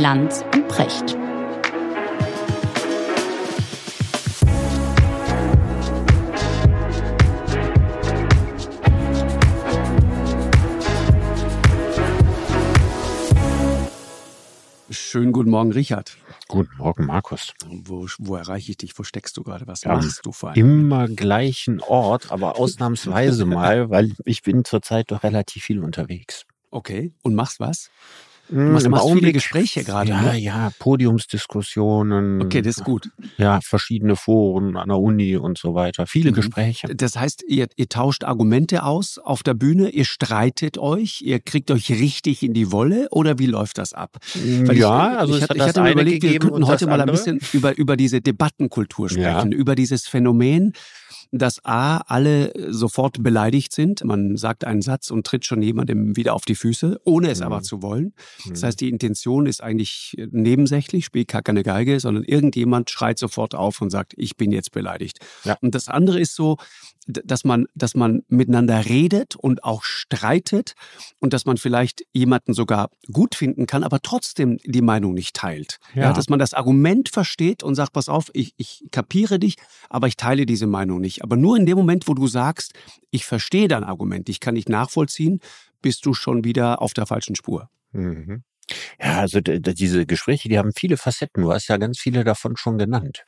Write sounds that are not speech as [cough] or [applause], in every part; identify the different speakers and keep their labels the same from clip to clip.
Speaker 1: Lanz und Precht.
Speaker 2: Schönen guten Morgen, Richard.
Speaker 3: Guten Morgen, Markus.
Speaker 2: Wo, wo erreiche ich dich? Wo steckst du gerade? Was
Speaker 3: Ja,
Speaker 2: machst du vor allem?
Speaker 3: Immer gleichen Ort, aber ausnahmsweise [laughs] mal, weil ich bin zurzeit doch relativ viel unterwegs.
Speaker 2: Okay. Und machst was?
Speaker 3: Hm,
Speaker 2: machst-
Speaker 3: im
Speaker 2: machst viele
Speaker 3: Augenblick-
Speaker 2: Gespräche gerade,
Speaker 3: Ja,
Speaker 2: ne?
Speaker 3: ja, Podiumsdiskussionen.
Speaker 2: Okay, das ist gut.
Speaker 3: Ja, verschiedene Foren an der Uni und so weiter. Viele
Speaker 2: Mhm.
Speaker 3: Gespräche.
Speaker 2: Das heißt, ihr, ihr tauscht Argumente aus auf der Bühne, ihr streitet euch, ihr kriegt euch richtig in die Wolle oder wie läuft das ab? Weil
Speaker 3: ja,
Speaker 2: ich,
Speaker 3: also
Speaker 2: ich,
Speaker 3: hat
Speaker 2: ich hatte mir überlegt, wir könnten heute mal ein bisschen über, über diese Debattenkultur sprechen, über dieses Phänomen, dass A, alle sofort beleidigt sind. Man sagt einen Satz und tritt schon jemandem wieder auf die Füße, ohne es
Speaker 3: Mhm.
Speaker 2: aber zu wollen. Das
Speaker 3: Mhm.
Speaker 2: heißt, die Intention ist eigentlich nebensächlich, spielt gar keine Geige, sondern irgendjemand schreit sofort auf und sagt, ich bin jetzt beleidigt.
Speaker 3: Ja.
Speaker 2: Und das andere ist so, dass man, dass man miteinander redet und auch streitet und dass man vielleicht jemanden sogar gut finden kann, aber trotzdem die Meinung nicht teilt. Ja.
Speaker 3: Ja.
Speaker 2: dass man das Argument versteht und sagt, pass auf, ich, ich kapiere dich, aber ich teile diese Meinung nicht. Aber nur in dem Moment, wo du sagst, ich verstehe dein Argument, ich kann dich nachvollziehen, bist du schon wieder auf der falschen Spur.
Speaker 3: Mhm. Ja, also diese Gespräche, die haben viele Facetten. Du hast ja ganz viele davon schon genannt.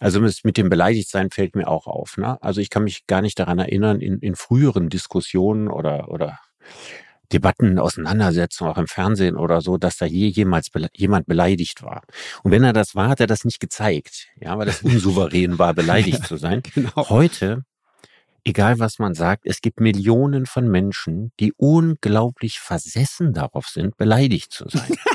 Speaker 3: Also mit dem Beleidigtsein fällt mir auch auf. Ne? Also ich kann mich gar nicht daran erinnern, in, in früheren Diskussionen oder, oder Debatten, Auseinandersetzungen, auch im Fernsehen oder so, dass da je jemals bele jemand beleidigt war. Und wenn er das war, hat er das nicht gezeigt. Ja, weil das [laughs] unsouverän war, beleidigt zu sein.
Speaker 2: Genau.
Speaker 3: Heute, egal was man sagt, es gibt Millionen von Menschen, die unglaublich versessen darauf sind, beleidigt zu sein. [laughs]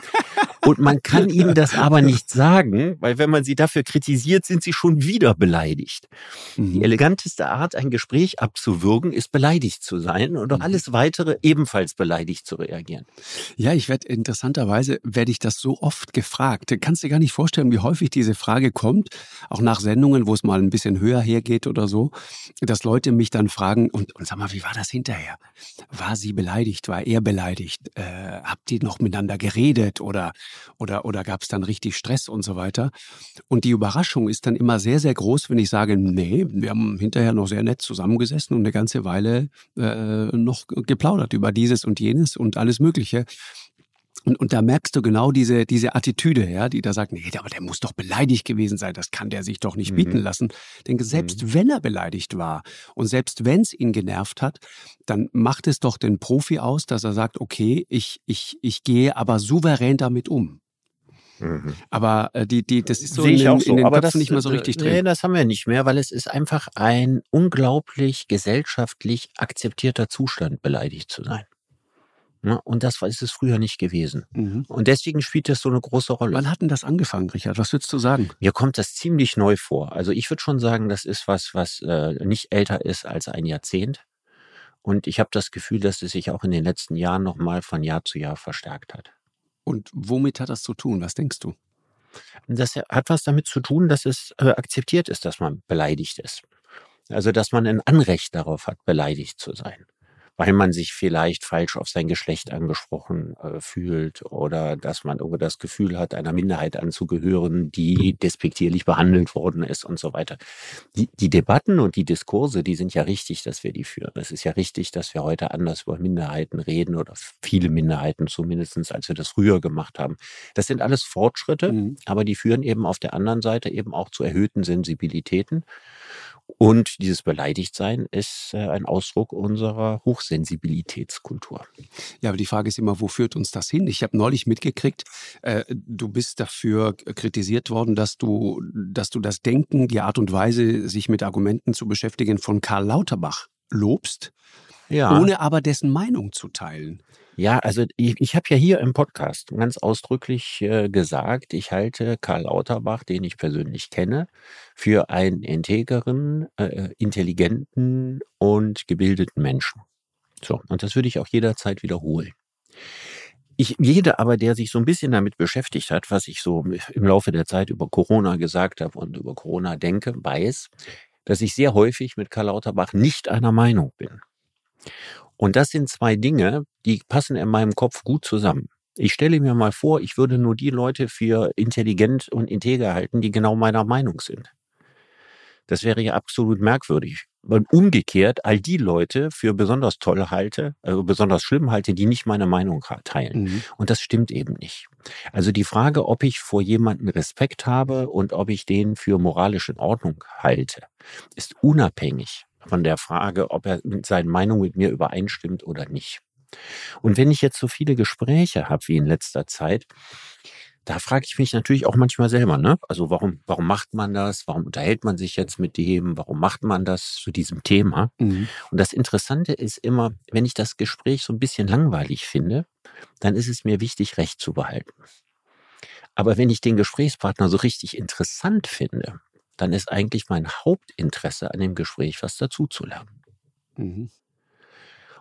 Speaker 3: Und man kann [laughs] ihnen das aber nicht sagen, weil wenn man sie dafür kritisiert, sind sie schon wieder beleidigt. Die
Speaker 2: Mhm.
Speaker 3: eleganteste Art, ein Gespräch abzuwürgen, ist beleidigt zu sein und auf
Speaker 2: Mhm.
Speaker 3: alles weitere ebenfalls beleidigt zu reagieren.
Speaker 2: Ja, ich werde interessanterweise werde ich das so oft gefragt. Du kannst dir gar nicht vorstellen, wie häufig diese Frage kommt, auch nach Sendungen, wo es mal ein bisschen höher hergeht oder so, dass Leute mich dann fragen und, und sag mal, wie war das hinterher? War sie beleidigt? War er beleidigt? Äh, habt ihr noch miteinander geredet oder oder oder gab es dann richtig Stress und so weiter? Und die Überraschung ist dann immer sehr sehr groß, wenn ich sage, nee, wir haben hinterher noch sehr nett zusammengesessen und eine ganze Weile äh, noch geplaudert über dieses und jenes und alles Mögliche. Und, und da merkst du genau diese, diese Attitüde, ja, die da sagt, nee, aber der muss doch beleidigt gewesen sein, das kann der sich doch nicht
Speaker 3: Mhm.
Speaker 2: bieten lassen. Ich denke, selbst wenn er beleidigt war und selbst wenn es ihn genervt hat, dann macht es doch den Profi aus, dass er sagt, okay, ich, ich, ich gehe aber souverän damit um. Aber äh, die, die, das ist so
Speaker 3: Sehe
Speaker 2: in
Speaker 3: ich
Speaker 2: den,
Speaker 3: auch so,
Speaker 2: in den
Speaker 3: aber
Speaker 2: Köpfen
Speaker 3: das,
Speaker 2: nicht mehr so
Speaker 3: äh,
Speaker 2: richtig
Speaker 3: Nee,
Speaker 2: drin.
Speaker 3: das haben wir nicht mehr, weil es ist einfach ein unglaublich gesellschaftlich akzeptierter Zustand, beleidigt zu sein. Ne? Und das war- ist es früher nicht gewesen.
Speaker 2: Mhm.
Speaker 3: Und deswegen spielt das so eine große Rolle.
Speaker 2: Wann hat denn das angefangen, Richard? Was würdest du sagen?
Speaker 3: Mir kommt das ziemlich neu vor. Also ich würde schon sagen, das ist was, was äh, nicht älter ist als ein Jahrzehnt. Und ich habe das Gefühl, dass es sich auch in den letzten Jahren nochmal von Jahr zu Jahr verstärkt hat.
Speaker 2: Und womit hat das zu tun? Was denkst du?
Speaker 3: Das hat was damit zu tun, dass es äh, akzeptiert ist, dass man beleidigt ist. Also, dass man ein Anrecht darauf hat, beleidigt zu sein. Weil man sich vielleicht falsch auf sein Geschlecht angesprochen äh, fühlt oder dass man irgendwie das Gefühl hat, einer Minderheit anzugehören, die despektierlich behandelt worden ist und so weiter. Die, die Debatten und die Diskurse, die sind ja richtig, dass wir die führen. Es ist ja richtig, dass wir heute anders über Minderheiten reden oder viele Minderheiten zumindestens, als wir das früher gemacht haben. Das sind alles Fortschritte,
Speaker 2: Mhm.
Speaker 3: aber die führen eben auf der anderen Seite eben auch zu erhöhten Sensibilitäten. Und dieses Beleidigtsein ist äh, ein Ausdruck unserer Hochsensibilitätskultur.
Speaker 2: Ja, aber die Frage ist immer, wo führt uns das hin? Ich habe neulich mitgekriegt, äh, du bist dafür kritisiert worden, dass du, dass du das Denken, die Art und Weise, sich mit Argumenten zu beschäftigen, von Karl Lauterbach lobst,
Speaker 3: Ja,
Speaker 2: ohne aber dessen Meinung zu teilen.
Speaker 3: Ja also ich, ich habe ja hier im Podcast ganz ausdrücklich äh, gesagt, ich halte Karl Lauterbach, den ich persönlich kenne, für einen integeren, äh, intelligenten und gebildeten Menschen. So, und das würde ich auch jederzeit wiederholen. Ich, jeder aber, der sich so ein bisschen damit beschäftigt hat, was ich so im Laufe der Zeit über Corona gesagt habe und über Corona denke, weiß, dass ich sehr häufig mit Karl Lauterbach nicht einer Meinung bin. Und das sind zwei Dinge, die passen in meinem Kopf gut zusammen. Ich stelle mir mal vor, ich würde nur die Leute für intelligent und integer halten, die genau meiner Meinung sind. Das wäre ja absolut merkwürdig. Und umgekehrt all die Leute für besonders toll halte, also besonders schlimm halte, die nicht meine Meinung teilen. Mhm. Und das stimmt eben nicht. Also die Frage, ob ich vor jemanden Respekt habe und ob ich den für moralisch in Ordnung halte, ist unabhängig von der Frage, ob er mit seinen Meinungen mit mir übereinstimmt oder nicht. Und wenn ich jetzt so viele Gespräche habe wie in letzter Zeit, da frage ich mich natürlich auch manchmal selber, ne? Also warum, warum macht man das? Warum unterhält man sich jetzt mit dem? Warum macht man das zu diesem Thema? Mhm. Und das Interessante ist immer, wenn ich das Gespräch so ein bisschen langweilig finde, dann ist es mir wichtig, Recht zu behalten. Aber wenn ich den Gesprächspartner so richtig interessant finde, dann ist eigentlich mein Hauptinteresse an dem Gespräch, was dazuzulernen. Mhm.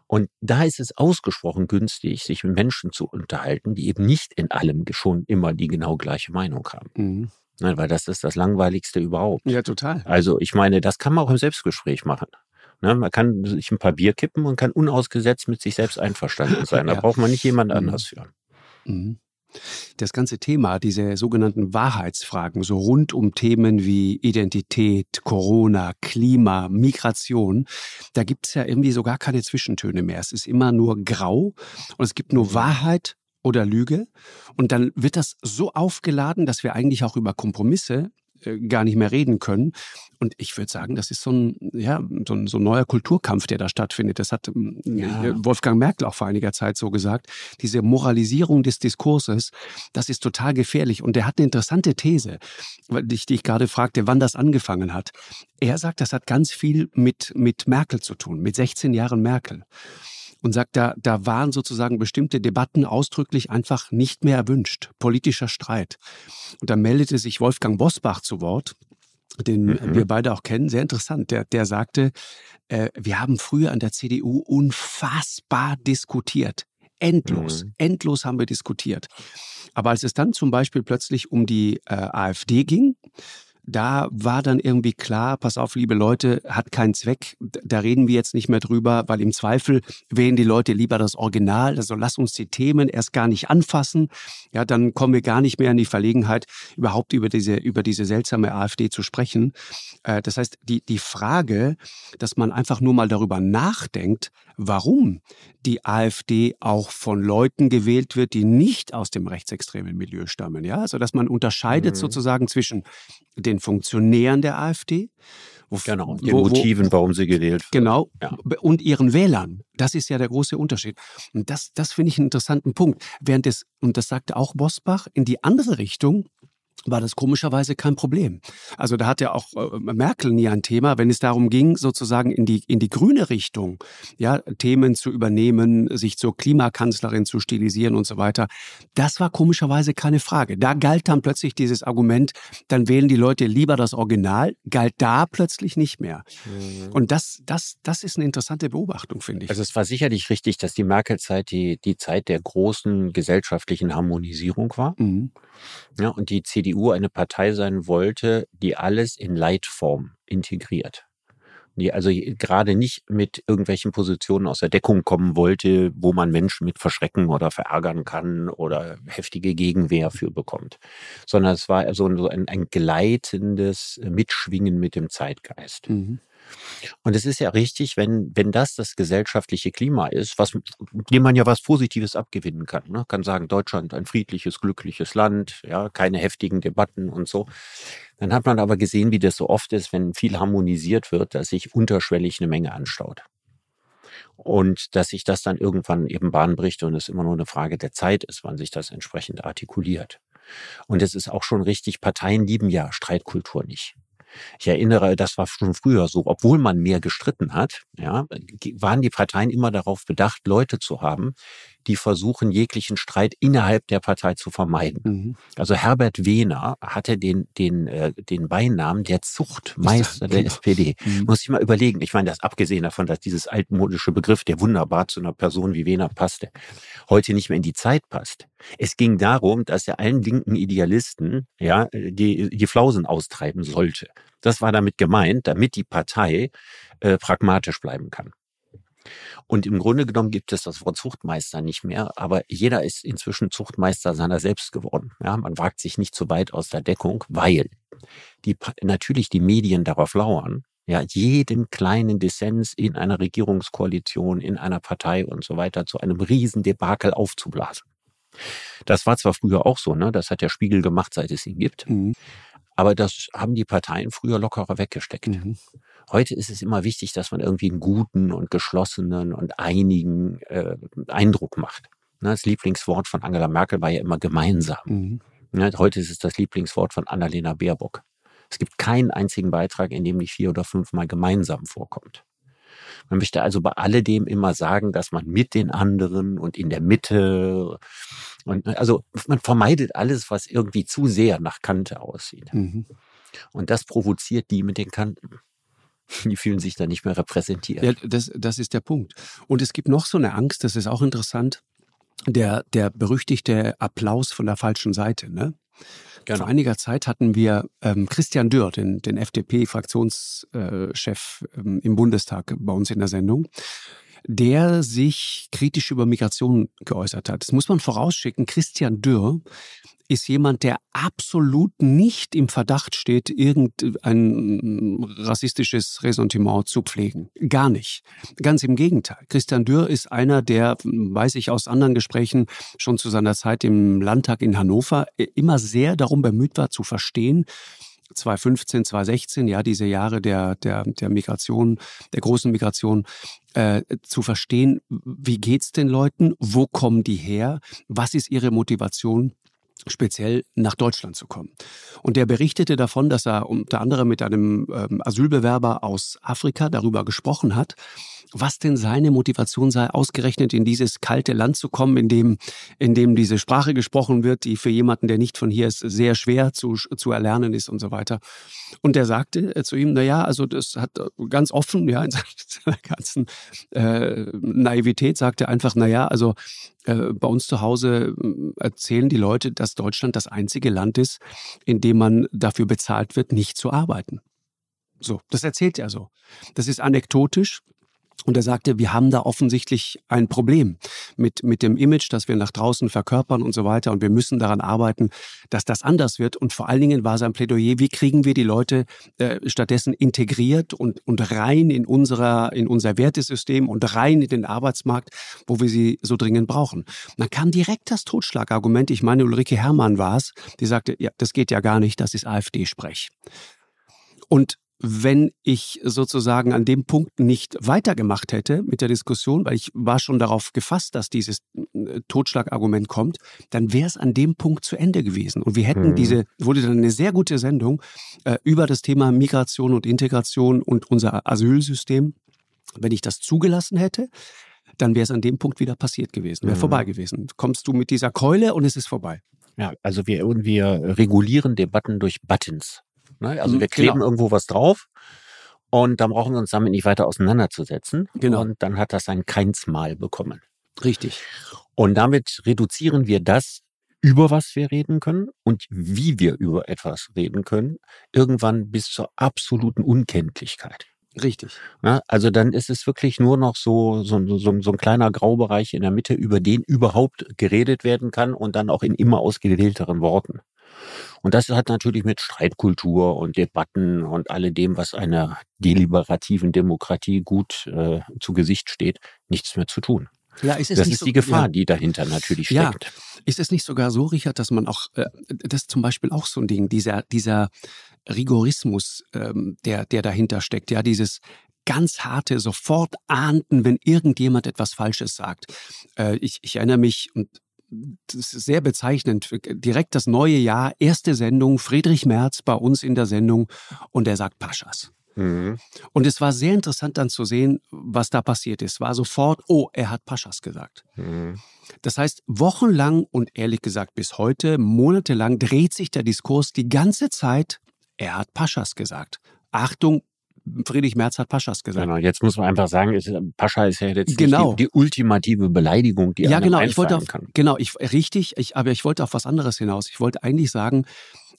Speaker 3: Und da ist es ausgesprochen günstig, sich mit Menschen zu unterhalten, die eben nicht in allem schon immer die genau gleiche Meinung haben. Mhm. Ne, weil das ist das Langweiligste überhaupt.
Speaker 2: Ja, total.
Speaker 3: Also ich meine, das kann man auch im Selbstgespräch machen. Ne, man kann sich ein paar Bier kippen und kann unausgesetzt mit sich selbst einverstanden sein. [laughs] Da ja. braucht man nicht jemand mhm. anders für. Mhm.
Speaker 2: Das ganze Thema, diese sogenannten Wahrheitsfragen, so rund um Themen wie Identität, Corona, Klima, Migration, da gibt es ja irgendwie so gar keine Zwischentöne mehr. Es ist immer nur grau und es gibt nur mhm. Wahrheit oder Lüge. Und dann wird das so aufgeladen, dass wir eigentlich auch über Kompromisse äh, gar nicht mehr reden können. Und ich würde sagen, das ist so ein, ja, so ein, so ein neuer Kulturkampf, der da stattfindet. Das hat ähm, ja. Wolfgang Merkel auch vor einiger Zeit so gesagt. Diese Moralisierung des Diskurses, das ist total gefährlich. Und er hat eine interessante These, die ich, die ich gerade fragte, wann das angefangen hat. Er sagt, das hat ganz viel mit, mit Merkel zu tun, mit 16 Jahren Merkel und sagt, da, da waren sozusagen bestimmte Debatten ausdrücklich einfach nicht mehr erwünscht. Politischer Streit. Und da meldete sich Wolfgang Bosbach zu Wort, den mhm. wir beide auch kennen, sehr interessant. Der, der sagte, äh, wir haben früher an der CDU unfassbar diskutiert. Endlos, mhm. endlos haben wir diskutiert. Aber als es dann zum Beispiel plötzlich um die äh, AfD ging, da war dann irgendwie klar, pass auf, liebe Leute, hat keinen Zweck. Da reden wir jetzt nicht mehr drüber, weil im Zweifel wählen die Leute lieber das Original. Also lass uns die Themen erst gar nicht anfassen. Ja, dann kommen wir gar nicht mehr in die Verlegenheit, überhaupt über diese, über diese seltsame AfD zu sprechen. Äh, das heißt, die, die Frage, dass man einfach nur mal darüber nachdenkt, warum die AfD auch von Leuten gewählt wird, die nicht aus dem rechtsextremen Milieu stammen. Ja, also dass man unterscheidet mhm. sozusagen zwischen den Funktionären der AfD.
Speaker 3: Wo, genau, den wo, Motiven, warum sie gewählt
Speaker 2: wird. Genau, ja. und ihren Wählern. Das ist ja der große Unterschied. Und das, das finde ich einen interessanten Punkt. Während es, und das sagte auch Bosbach, in die andere Richtung war das komischerweise kein Problem. Also da hat ja auch äh, Merkel nie ein Thema, wenn es darum ging, sozusagen in die, in die grüne Richtung, ja, Themen zu übernehmen, sich zur Klimakanzlerin zu stilisieren und so weiter. Das war komischerweise keine Frage. Da galt dann plötzlich dieses Argument, dann wählen die Leute lieber das Original, galt da plötzlich nicht mehr. Mhm. Und das, das, das ist eine interessante Beobachtung, finde ich.
Speaker 3: Also es war sicherlich richtig, dass die Merkel-Zeit die, die Zeit der großen gesellschaftlichen Harmonisierung war. Mhm. Ja, und die CDU eine Partei sein wollte, die alles in Leitform integriert. Die also gerade nicht mit irgendwelchen Positionen aus der Deckung kommen wollte, wo man Menschen mit verschrecken oder verärgern kann oder heftige Gegenwehr für bekommt, sondern es war so ein, ein gleitendes Mitschwingen mit dem Zeitgeist. Mhm. Und es ist ja richtig, wenn, wenn das das gesellschaftliche Klima ist, was, dem man ja was Positives abgewinnen kann. Ne? Kann sagen, Deutschland ein friedliches, glückliches Land, ja, keine heftigen Debatten und so. Dann hat man aber gesehen, wie das so oft ist, wenn viel harmonisiert wird, dass sich unterschwellig eine Menge anstaut. Und dass sich das dann irgendwann eben Bahn bricht und es immer nur eine Frage der Zeit ist, wann sich das entsprechend artikuliert. Und es ist auch schon richtig, Parteien lieben ja Streitkultur nicht. Ich erinnere, das war schon früher so, obwohl man mehr gestritten hat, ja, waren die Parteien immer darauf bedacht, Leute zu haben, die versuchen, jeglichen Streit innerhalb der Partei zu vermeiden. Mhm. Also Herbert Wehner hatte den, den, äh, den Beinamen der Zuchtmeister der SPD. Mhm. Muss ich mal überlegen. Ich meine, das abgesehen davon, dass dieses altmodische Begriff, der wunderbar zu einer Person wie Wehner passte, heute nicht mehr in die Zeit passt. Es ging darum, dass er allen linken Idealisten ja, die, die Flausen austreiben sollte. Das war damit gemeint, damit die Partei äh, pragmatisch bleiben kann. Und im Grunde genommen gibt es das Wort Zuchtmeister nicht mehr, aber jeder ist inzwischen Zuchtmeister seiner selbst geworden. Ja, man wagt sich nicht so weit aus der Deckung, weil die, natürlich die Medien darauf lauern, ja, jeden kleinen Dissens in einer Regierungskoalition, in einer Partei und so weiter zu einem Riesendebakel aufzublasen. Das war zwar früher auch so, ne? Das hat der Spiegel gemacht, seit es ihn gibt. Mhm. Aber das haben die Parteien früher lockerer weggesteckt. Mhm. Heute ist es immer wichtig, dass man irgendwie einen guten und geschlossenen und einigen äh, Eindruck macht. Ne, das Lieblingswort von Angela Merkel war ja immer gemeinsam. Mhm. Ne, heute ist es das Lieblingswort von Annalena Baerbock. Es gibt keinen einzigen Beitrag, in dem nicht vier oder fünfmal gemeinsam vorkommt. Man möchte also bei alledem immer sagen, dass man mit den anderen und in der Mitte und also man vermeidet alles, was irgendwie zu sehr nach Kante aussieht. Mhm. Und das provoziert die mit den Kanten. [laughs] Die fühlen sich da nicht mehr repräsentiert.
Speaker 2: Ja, das, das ist der Punkt. Und es gibt noch so eine Angst, das ist auch interessant, der, der berüchtigte Applaus von der falschen Seite. Ne? Genau. Vor einiger Zeit hatten wir ähm, Christian Dürr, den, den FDP-Fraktionschef ähm, im Bundestag bei uns in der Sendung der sich kritisch über Migration geäußert hat. Das muss man vorausschicken. Christian Dürr ist jemand, der absolut nicht im Verdacht steht, irgendein rassistisches Ressentiment zu pflegen. Gar nicht. Ganz im Gegenteil. Christian Dürr ist einer, der, weiß ich aus anderen Gesprächen, schon zu seiner Zeit im Landtag in Hannover immer sehr darum bemüht war zu verstehen, 2015, 2016, ja, diese Jahre der, der, der Migration, der großen Migration, äh, zu verstehen, wie geht's den Leuten, wo kommen die her, was ist ihre Motivation speziell nach Deutschland zu kommen. Und der berichtete davon, dass er unter anderem mit einem ähm, Asylbewerber aus Afrika darüber gesprochen hat, was denn seine Motivation sei, ausgerechnet in dieses kalte Land zu kommen, in dem, in dem diese Sprache gesprochen wird, die für jemanden, der nicht von hier ist, sehr schwer zu, zu erlernen ist und so weiter. Und er sagte äh, zu ihm, na ja, also das hat äh, ganz offen, ja, [laughs] in seiner ganzen äh, Naivität sagte er einfach, na ja, also äh, bei uns zu Hause äh, erzählen die Leute, dass Deutschland das einzige Land ist, in dem man dafür bezahlt wird, nicht zu arbeiten. So, das erzählt er so. Das ist anekdotisch, und er sagte, wir haben da offensichtlich ein Problem mit, mit dem Image, das wir nach draußen verkörpern und so weiter. Und wir müssen daran arbeiten, dass das anders wird. Und vor allen Dingen war sein Plädoyer, wie kriegen wir die Leute äh, stattdessen integriert und, und rein in, unserer, in unser Wertesystem und rein in den Arbeitsmarkt, wo wir sie so dringend brauchen. Dann kam direkt das Totschlagargument. Ich meine, Ulrike Herrmann war es, die sagte, ja, das geht ja gar nicht, das ist AfD-Sprech. Und wenn ich sozusagen an dem Punkt nicht weitergemacht hätte mit der Diskussion, weil ich war schon darauf gefasst, dass dieses äh, Totschlagargument kommt, dann wäre es an dem Punkt zu Ende gewesen. Und wir hätten mhm. diese, wurde dann eine sehr gute Sendung äh, über das Thema Migration und Integration und unser Asylsystem. Wenn ich das zugelassen hätte, dann wäre es an dem Punkt wieder passiert gewesen, wäre mhm. vorbei gewesen. Kommst du mit dieser Keule und es ist vorbei.
Speaker 3: Ja, also wir, wir regulieren Debatten durch Buttons. Ne? Also mhm, wir kleben genau. irgendwo was drauf und dann brauchen wir uns damit nicht weiter auseinanderzusetzen. Genau. Und dann hat das ein Keinsmal bekommen.
Speaker 2: Richtig.
Speaker 3: Und damit reduzieren wir das, über was wir reden können und wie wir über etwas reden können, irgendwann bis zur absoluten Unkenntlichkeit.
Speaker 2: Richtig.
Speaker 3: Ja, also dann ist es wirklich nur noch so, so, so, so ein kleiner Graubereich in der Mitte, über den überhaupt geredet werden kann und dann auch in immer ausgewählteren Worten. Und das hat natürlich mit Streitkultur und Debatten und alledem, was einer deliberativen Demokratie gut äh, zu Gesicht steht, nichts mehr zu tun. Ja, ist es das ist so, die Gefahr, ja. die dahinter natürlich steckt. Ja.
Speaker 2: Ist es nicht sogar so, Richard, dass man auch, äh, das ist zum Beispiel auch so ein Ding, dieser, dieser Rigorismus, ähm, der, der dahinter steckt, ja, dieses ganz harte, sofort ahnden, wenn irgendjemand etwas Falsches sagt. Äh, ich, ich erinnere mich, und das ist sehr bezeichnend. Direkt das neue Jahr, erste Sendung, Friedrich Merz bei uns in der Sendung und er sagt Paschas. Mhm. Und es war sehr interessant dann zu sehen, was da passiert ist. War sofort, oh, er hat Paschas gesagt. Mhm. Das heißt, wochenlang und ehrlich gesagt bis heute, monatelang dreht sich der Diskurs die ganze Zeit, er hat Paschas gesagt. Achtung, Friedrich Merz hat Paschas gesagt.
Speaker 3: Genau, jetzt muss man einfach sagen, ist, Pascha ist ja jetzt genau. die, die, ultimative Beleidigung, die
Speaker 2: ja, genau, ich wollte auf, kann. Genau, ich, richtig, ich, aber ich wollte auf was anderes hinaus. Ich wollte eigentlich sagen,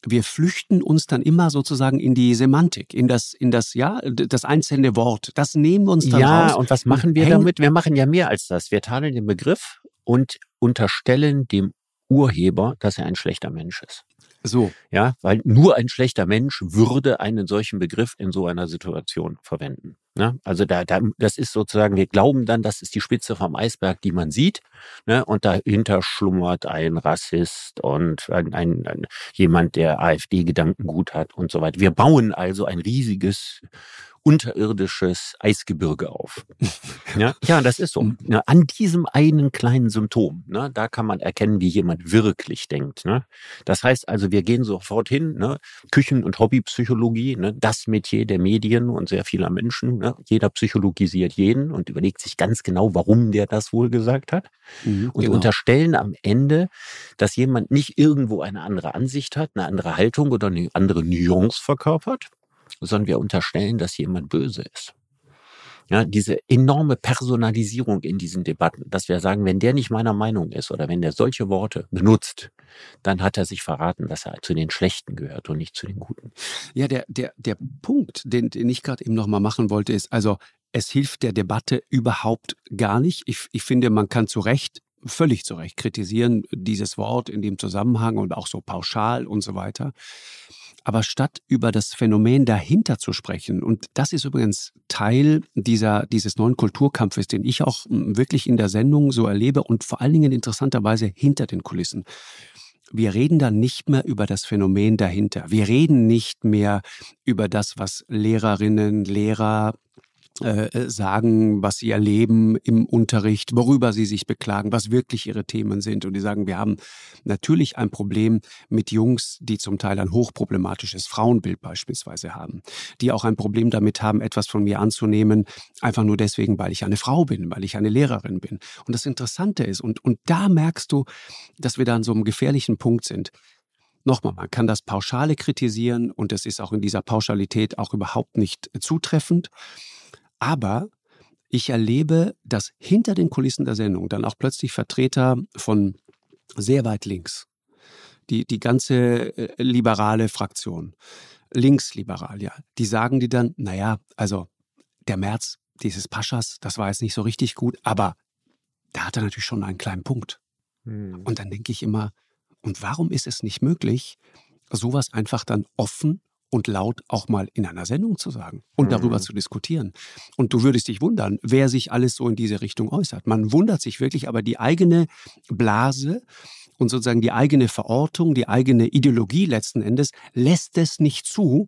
Speaker 2: wir flüchten uns dann immer sozusagen in die Semantik, in das, in das, ja, das einzelne Wort. Das nehmen wir uns dann
Speaker 3: ja,
Speaker 2: raus.
Speaker 3: Ja, und was machen wir damit? Wir machen ja mehr als das. Wir tadeln den Begriff und unterstellen dem Urheber, dass er ein schlechter Mensch ist.
Speaker 2: So.
Speaker 3: Ja, weil nur ein schlechter Mensch würde einen solchen Begriff in so einer Situation verwenden. Ne? Also da, da, das ist sozusagen, wir glauben dann, das ist die Spitze vom Eisberg, die man sieht. Ne? Und dahinter schlummert ein Rassist und ein, ein, ein jemand, der AfD-Gedankengut hat und so weiter. Wir bauen also ein riesiges unterirdisches Eisgebirge auf. [laughs] ja, ja, das ist so. Mhm. Ja, an diesem einen kleinen Symptom, ne, da kann man erkennen, wie jemand wirklich denkt. Ne? Das heißt also, wir gehen sofort hin, ne, Küchen- und Hobbypsychologie, ne, das Metier der Medien und sehr vieler Menschen. Ne? Jeder psychologisiert jeden und überlegt sich ganz genau, warum der das wohl gesagt hat. Mhm, und genau. unterstellen am Ende, dass jemand nicht irgendwo eine andere Ansicht hat, eine andere Haltung oder eine andere Nuance verkörpert, sondern wir unterstellen, dass jemand böse ist. Ja, diese enorme Personalisierung in diesen Debatten, dass wir sagen, wenn der nicht meiner Meinung ist oder wenn der solche Worte benutzt, dann hat er sich verraten, dass er zu den Schlechten gehört und nicht zu den Guten.
Speaker 2: Ja, der, der, der Punkt, den, den ich gerade eben nochmal machen wollte, ist, also es hilft der Debatte überhaupt gar nicht. Ich, ich finde, man kann zu Recht völlig zu Recht kritisieren, dieses Wort in dem Zusammenhang und auch so pauschal und so weiter. Aber statt über das Phänomen dahinter zu sprechen, und das ist übrigens Teil dieser, dieses neuen Kulturkampfes, den ich auch hm, wirklich in der Sendung so erlebe und vor allen Dingen interessanterweise hinter den Kulissen. Wir reden dann nicht mehr über das Phänomen dahinter. Wir reden nicht mehr über das, was Lehrerinnen, Lehrer, äh, sagen, was sie erleben im Unterricht, worüber sie sich beklagen, was wirklich ihre Themen sind. Und die sagen, wir haben natürlich ein Problem mit Jungs, die zum Teil ein hochproblematisches Frauenbild beispielsweise haben, die auch ein Problem damit haben, etwas von mir anzunehmen, einfach nur deswegen, weil ich eine Frau bin, weil ich eine Lehrerin bin. Und das Interessante ist, und, und da merkst du, dass wir da an so einem gefährlichen Punkt sind. Nochmal, man kann das Pauschale kritisieren und es ist auch in dieser Pauschalität auch überhaupt nicht zutreffend. Aber ich erlebe, dass hinter den Kulissen der Sendung dann auch plötzlich Vertreter von sehr weit links, die, die ganze äh, liberale Fraktion, linksliberal, ja, die sagen die dann, naja, also der März dieses Paschas, das war jetzt nicht so richtig gut, aber da hat er natürlich schon einen kleinen Punkt. Hm. Und dann denke ich immer, und warum ist es nicht möglich, sowas einfach dann offen und laut auch mal in einer Sendung zu sagen und darüber mhm. zu diskutieren. Und du würdest dich wundern, wer sich alles so in diese Richtung äußert. Man wundert sich wirklich, aber die eigene Blase und sozusagen die eigene Verortung, die eigene Ideologie letzten Endes lässt es nicht zu,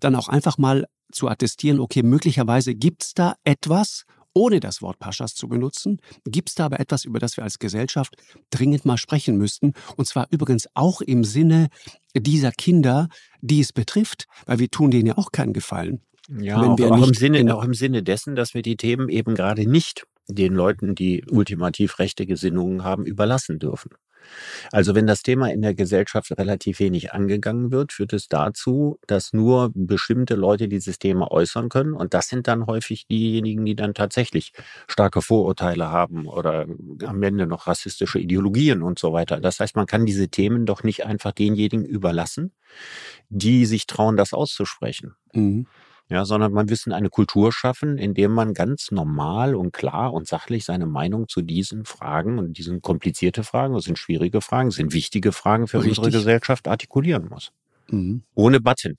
Speaker 2: dann auch einfach mal zu attestieren, okay, möglicherweise gibt es da etwas, ohne das Wort Paschas zu benutzen, gibt es da aber etwas, über das wir als Gesellschaft dringend mal sprechen müssten. Und zwar übrigens auch im Sinne dieser Kinder, die es betrifft, weil wir tun denen ja auch keinen Gefallen.
Speaker 3: Ja, auch, auch, im Sinne, auch im Sinne dessen, dass wir die Themen eben gerade nicht den Leuten, die ultimativ rechte Gesinnungen haben, überlassen dürfen. Also wenn das Thema in der Gesellschaft relativ wenig angegangen wird, führt es dazu, dass nur bestimmte Leute dieses Thema äußern können. Und das sind dann häufig diejenigen, die dann tatsächlich starke Vorurteile haben oder am Ende noch rassistische Ideologien und so weiter. Das heißt, man kann diese Themen doch nicht einfach denjenigen überlassen, die sich trauen, das auszusprechen. Mhm ja, sondern man müssen eine Kultur schaffen, in der man ganz normal und klar und sachlich seine Meinung zu diesen Fragen und diesen komplizierte Fragen, das sind schwierige Fragen, das sind wichtige Fragen für Richtig. unsere Gesellschaft artikulieren muss. Mhm. Ohne Button.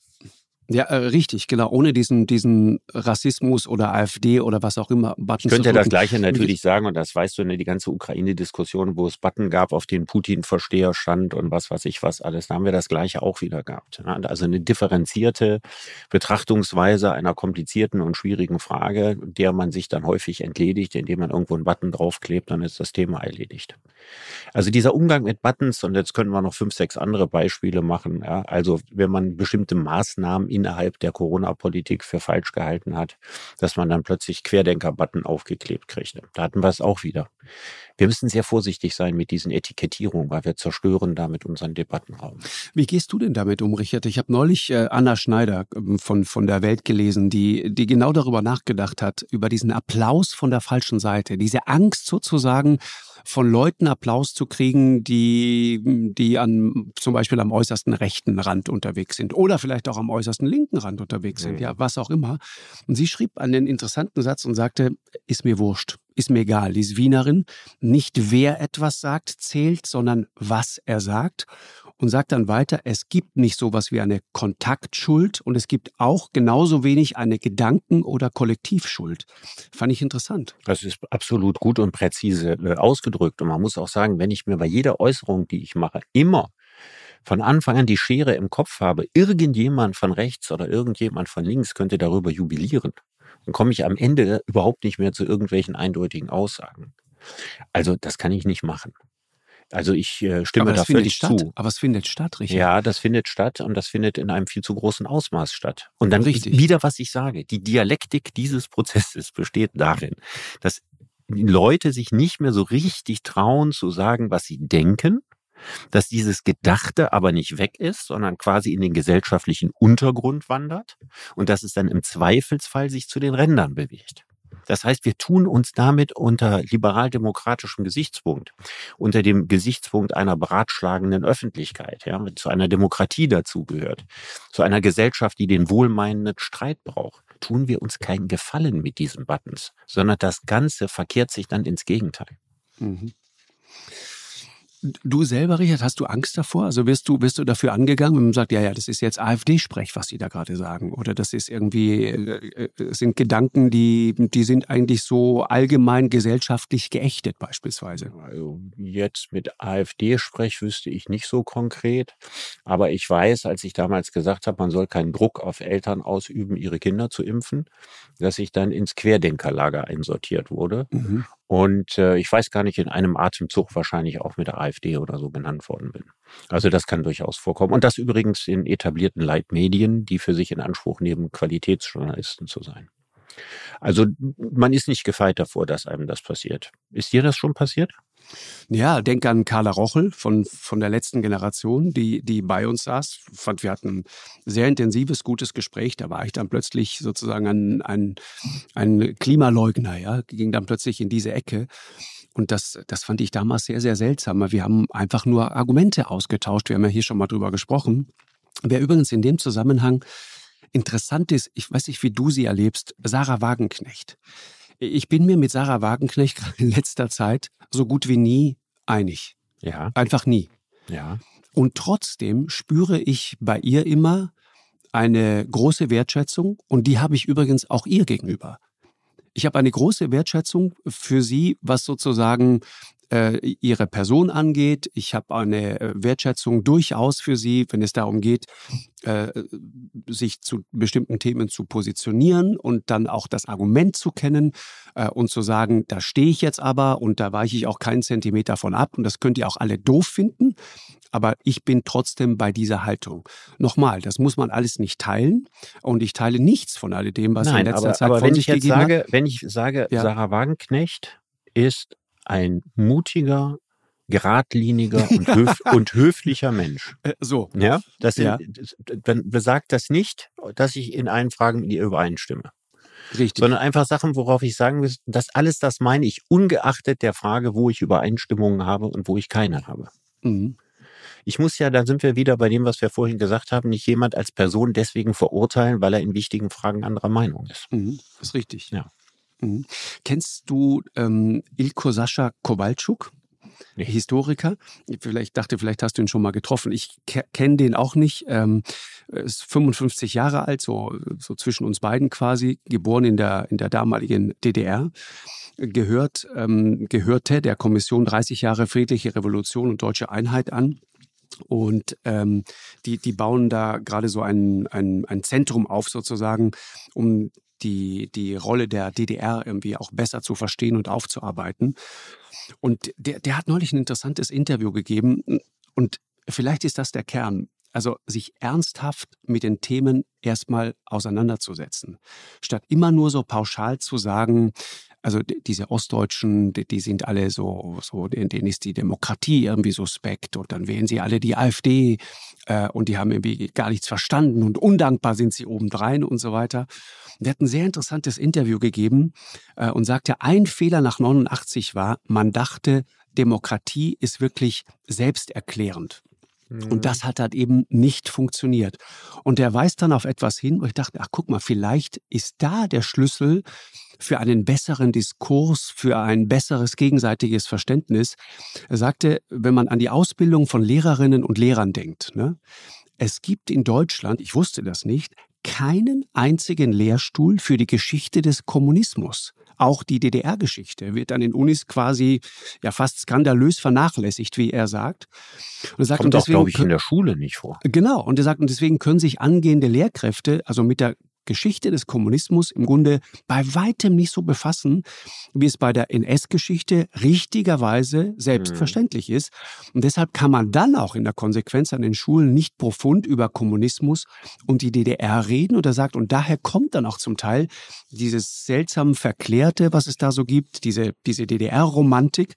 Speaker 2: Ja, äh, richtig, genau. Ohne diesen, diesen Rassismus oder AfD oder was auch immer.
Speaker 3: Button ich könnte ja das Gleiche natürlich sagen, und das weißt du, ne, die ganze Ukraine-Diskussion, wo es Button gab, auf denen Putin-Versteher stand und was weiß ich was alles, da haben wir das Gleiche auch wieder gehabt. Ne? Also eine differenzierte Betrachtungsweise einer komplizierten und schwierigen Frage, der man sich dann häufig entledigt, indem man irgendwo einen Button draufklebt, dann ist das Thema erledigt. Also dieser Umgang mit Buttons, und jetzt können wir noch fünf, sechs andere Beispiele machen. Ja? Also wenn man bestimmte Maßnahmen innerhalb der Corona-Politik für falsch gehalten hat, dass man dann plötzlich Querdenker-Button aufgeklebt kriegt. Da hatten wir es auch wieder. Wir müssen sehr vorsichtig sein mit diesen Etikettierungen, weil wir zerstören damit unseren Debattenraum.
Speaker 2: Wie gehst du denn damit um, Richard? Ich habe neulich äh, Anna Schneider ähm, von, von der Welt gelesen, die, die genau darüber nachgedacht hat, über diesen Applaus von der falschen Seite, diese Angst sozusagen von Leuten Applaus zu kriegen, die, die an, zum Beispiel am äußersten rechten Rand unterwegs sind oder vielleicht auch am äußersten linken Rand unterwegs sind, mhm. ja, was auch immer. Und sie schrieb einen interessanten Satz und sagte, ist mir wurscht, ist mir egal. Die ist Wienerin. Nicht wer etwas sagt, zählt, sondern was er sagt und sagt dann weiter, es gibt nicht sowas wie eine Kontaktschuld und es gibt auch genauso wenig eine Gedanken- oder Kollektivschuld. Fand ich interessant.
Speaker 3: Das ist absolut gut und präzise äh, ausgedrückt. Und man muss auch sagen, wenn ich mir bei jeder Äußerung, die ich mache, immer von Anfang an die Schere im Kopf habe, irgendjemand von rechts oder irgendjemand von links könnte darüber jubilieren, dann komme ich am Ende überhaupt nicht mehr zu irgendwelchen eindeutigen Aussagen. Also das kann ich nicht machen. Also ich äh, stimme
Speaker 2: Aber
Speaker 3: da völlig
Speaker 2: statt.
Speaker 3: zu.
Speaker 2: Aber es findet statt, richtig?
Speaker 3: Ja, das findet statt und das findet in einem viel zu großen Ausmaß statt. Und dann richtig. wieder, was ich sage, die Dialektik dieses Prozesses besteht darin, dass die Leute sich nicht mehr so richtig trauen zu sagen, was sie denken, dass dieses Gedachte aber nicht weg ist, sondern quasi in den gesellschaftlichen Untergrund wandert und dass es dann im Zweifelsfall sich zu den Rändern bewegt. Das heißt, wir tun uns damit unter liberal-demokratischem Gesichtspunkt, unter dem Gesichtspunkt einer beratschlagenden Öffentlichkeit, ja, zu einer Demokratie dazugehört, zu einer Gesellschaft, die den wohlmeinenden Streit braucht, tun wir uns keinen Gefallen mit diesen Buttons, sondern das Ganze verkehrt sich dann ins Gegenteil. Mhm.
Speaker 2: Du selber, Richard, hast du Angst davor? Also wirst du, wirst du dafür angegangen, wenn man sagt, ja, ja, das ist jetzt AfD-Sprech, was Sie da gerade sagen? Oder das ist irgendwie, äh, äh, sind Gedanken, die, die sind eigentlich so allgemein gesellschaftlich geächtet beispielsweise?
Speaker 3: Also jetzt mit AfD-Sprech wüsste ich nicht so konkret. Aber ich weiß, als ich damals gesagt habe, man soll keinen Druck auf Eltern ausüben, ihre Kinder zu impfen, dass ich dann ins Querdenkerlager einsortiert wurde. Mhm. Und äh, ich weiß gar nicht, in einem Atemzug wahrscheinlich auch mit der AfD oder so genannt worden bin. Also das kann durchaus vorkommen. Und das übrigens in etablierten Leitmedien, die für sich in Anspruch nehmen, Qualitätsjournalisten zu sein. Also man ist nicht gefeit davor, dass einem das passiert. Ist dir das schon passiert?
Speaker 2: Ja, denk an Carla Rochel von, von der letzten Generation, die, die bei uns saß. Fand, wir hatten ein sehr intensives, gutes Gespräch. Da war ich dann plötzlich sozusagen ein, ein, ein Klimaleugner, ja, ging dann plötzlich in diese Ecke. Und das, das fand ich damals sehr, sehr seltsam. Wir haben einfach nur Argumente ausgetauscht. Wir haben ja hier schon mal drüber gesprochen. Wer übrigens in dem Zusammenhang interessant ist, ich weiß nicht, wie du sie erlebst, Sarah Wagenknecht. Ich bin mir mit Sarah Wagenknecht [laughs] in letzter Zeit so gut wie nie einig.
Speaker 3: Ja.
Speaker 2: Einfach nie.
Speaker 3: Ja.
Speaker 2: Und trotzdem spüre ich bei ihr immer eine große Wertschätzung und die habe ich übrigens auch ihr gegenüber. Ich habe eine große Wertschätzung für sie, was sozusagen äh, ihre Person angeht. Ich habe eine äh, Wertschätzung durchaus für sie, wenn es darum geht, äh, sich zu bestimmten Themen zu positionieren und dann auch das Argument zu kennen äh, und zu sagen, da stehe ich jetzt aber und da weiche ich auch keinen Zentimeter von ab und das könnt ihr auch alle doof finden. Aber ich bin trotzdem bei dieser Haltung. Nochmal, das muss man alles nicht teilen. Und ich teile nichts von alledem, was Nein, in letzter
Speaker 3: aber,
Speaker 2: Zeit
Speaker 3: aber
Speaker 2: von
Speaker 3: wenn
Speaker 2: sich
Speaker 3: ich jetzt
Speaker 2: sage,
Speaker 3: hat. Wenn ich sage, ja. Sarah Wagenknecht ist ein mutiger, geradliniger [laughs] und, höf und höflicher Mensch.
Speaker 2: Äh, so.
Speaker 3: Ja, das ja. dann besagt das nicht, dass ich in allen Fragen mit ihr übereinstimme.
Speaker 2: Richtig.
Speaker 3: Sondern einfach Sachen, worauf ich sagen will, das alles, das meine ich, ungeachtet der Frage, wo ich Übereinstimmungen habe und wo ich keine habe. Mhm. Ich muss ja, da sind wir wieder bei dem, was wir vorhin gesagt haben, nicht jemand als Person deswegen verurteilen, weil er in wichtigen Fragen anderer Meinung ist.
Speaker 2: Mhm. Das ist richtig.
Speaker 3: Ja.
Speaker 2: Mhm. Kennst du ähm, Ilko Sascha Kowalczuk? Nee. Historiker. Vielleicht dachte, vielleicht hast du ihn schon mal getroffen. Ich kenne den auch nicht. Ähm, ist 55 Jahre alt, so, so zwischen uns beiden quasi, geboren in der, in der damaligen DDR. Gehört, ähm, gehörte der Kommission 30 Jahre friedliche Revolution und deutsche Einheit an. Und ähm, die, die bauen da gerade so ein, ein, ein Zentrum auf, sozusagen, um die, die Rolle der DDR irgendwie auch besser zu verstehen und aufzuarbeiten. Und der, der hat neulich ein interessantes Interview gegeben und vielleicht ist das der Kern. Also sich ernsthaft mit den Themen erstmal auseinanderzusetzen, statt immer nur so pauschal zu sagen, also diese Ostdeutschen, die, die, sind alle so, so denen ist die Demokratie irgendwie suspekt und dann wählen sie alle die AfD äh, und die haben irgendwie gar nichts verstanden und undankbar sind sie obendrein und so weiter. Der hat ein sehr interessantes Interview gegeben äh, und sagte, ein Fehler nach 89 war, man dachte, Demokratie ist wirklich selbsterklärend. Und
Speaker 3: Mhm.
Speaker 2: das hat halt eben nicht funktioniert. Und er weist dann auf etwas hin, wo ich dachte, ach guck mal, vielleicht ist da der Schlüssel für einen besseren Diskurs, für ein besseres gegenseitiges Verständnis. Er sagte, wenn man an die Ausbildung von Lehrerinnen und Lehrern denkt, ne, es gibt in Deutschland, ich wusste das nicht, keinen einzigen Lehrstuhl für die Geschichte des Kommunismus. Auch die DDR-Geschichte wird an den Unis quasi ja fast skandalös vernachlässigt, wie er sagt. Und er sagt,
Speaker 3: Kommt
Speaker 2: und
Speaker 3: auch, glaube ich, in der Schule nicht vor.
Speaker 2: Genau, und er sagt, und deswegen können sich angehende Lehrkräfte, also mit der Geschichte des Kommunismus im Grunde bei weitem nicht so befassen, wie es bei der NS-Geschichte richtigerweise selbstverständlich ist. Und deshalb kann man dann auch in der Konsequenz an den Schulen nicht profund über Kommunismus und die DDR reden. Und er sagt, und daher kommt dann auch zum Teil dieses seltsam Verklärte, was es da so gibt, diese, diese DDR-Romantik,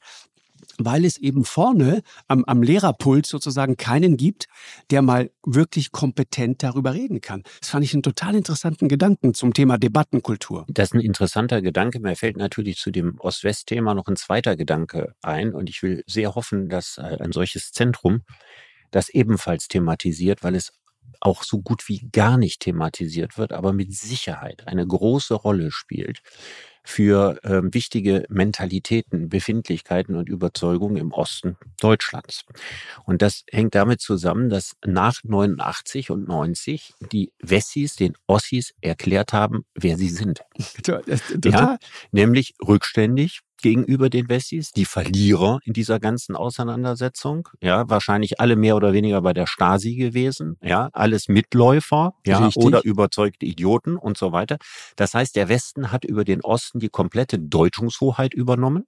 Speaker 2: weil es eben vorne am, am Lehrerpult sozusagen keinen gibt, der mal wirklich kompetent darüber reden kann. Das fand ich einen total interessanten Gedanken zum Thema Debattenkultur.
Speaker 3: Das ist ein interessanter Gedanke. Mir fällt natürlich zu dem Ost-West-Thema noch ein zweiter Gedanke ein. Und ich will sehr hoffen, dass äh, ein solches Zentrum das ebenfalls thematisiert, weil es auch so gut wie gar nicht thematisiert wird, aber mit Sicherheit eine große Rolle spielt für ähm, wichtige Mentalitäten, Befindlichkeiten und Überzeugungen im Osten Deutschlands. Und das hängt damit zusammen, dass nach 89 und 90 die Wessis den Ossis erklärt haben, wer sie sind. [laughs] Ja, nämlich rückständig gegenüber den Wessis, die Verlierer in dieser ganzen Auseinandersetzung, ja, wahrscheinlich alle mehr oder weniger bei der Stasi gewesen, ja, alles Mitläufer, ja,
Speaker 2: Richtig.
Speaker 3: oder überzeugte Idioten und so weiter. Das heißt, der Westen hat über den Osten die komplette Deutungshoheit übernommen.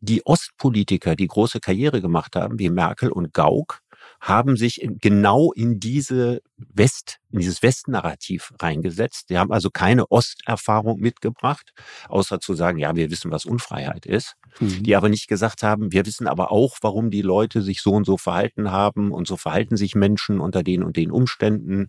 Speaker 3: Die Ostpolitiker, die große Karriere gemacht haben, wie Merkel und Gauck, haben sich genau in diese West, in dieses Westnarrativ reingesetzt. Die haben also keine Osterfahrung mitgebracht, außer zu sagen, ja, wir wissen, was Unfreiheit ist.
Speaker 2: Mhm.
Speaker 3: Die aber nicht gesagt haben, wir wissen aber auch, warum die Leute sich so und so verhalten haben und so verhalten sich Menschen unter den und den Umständen.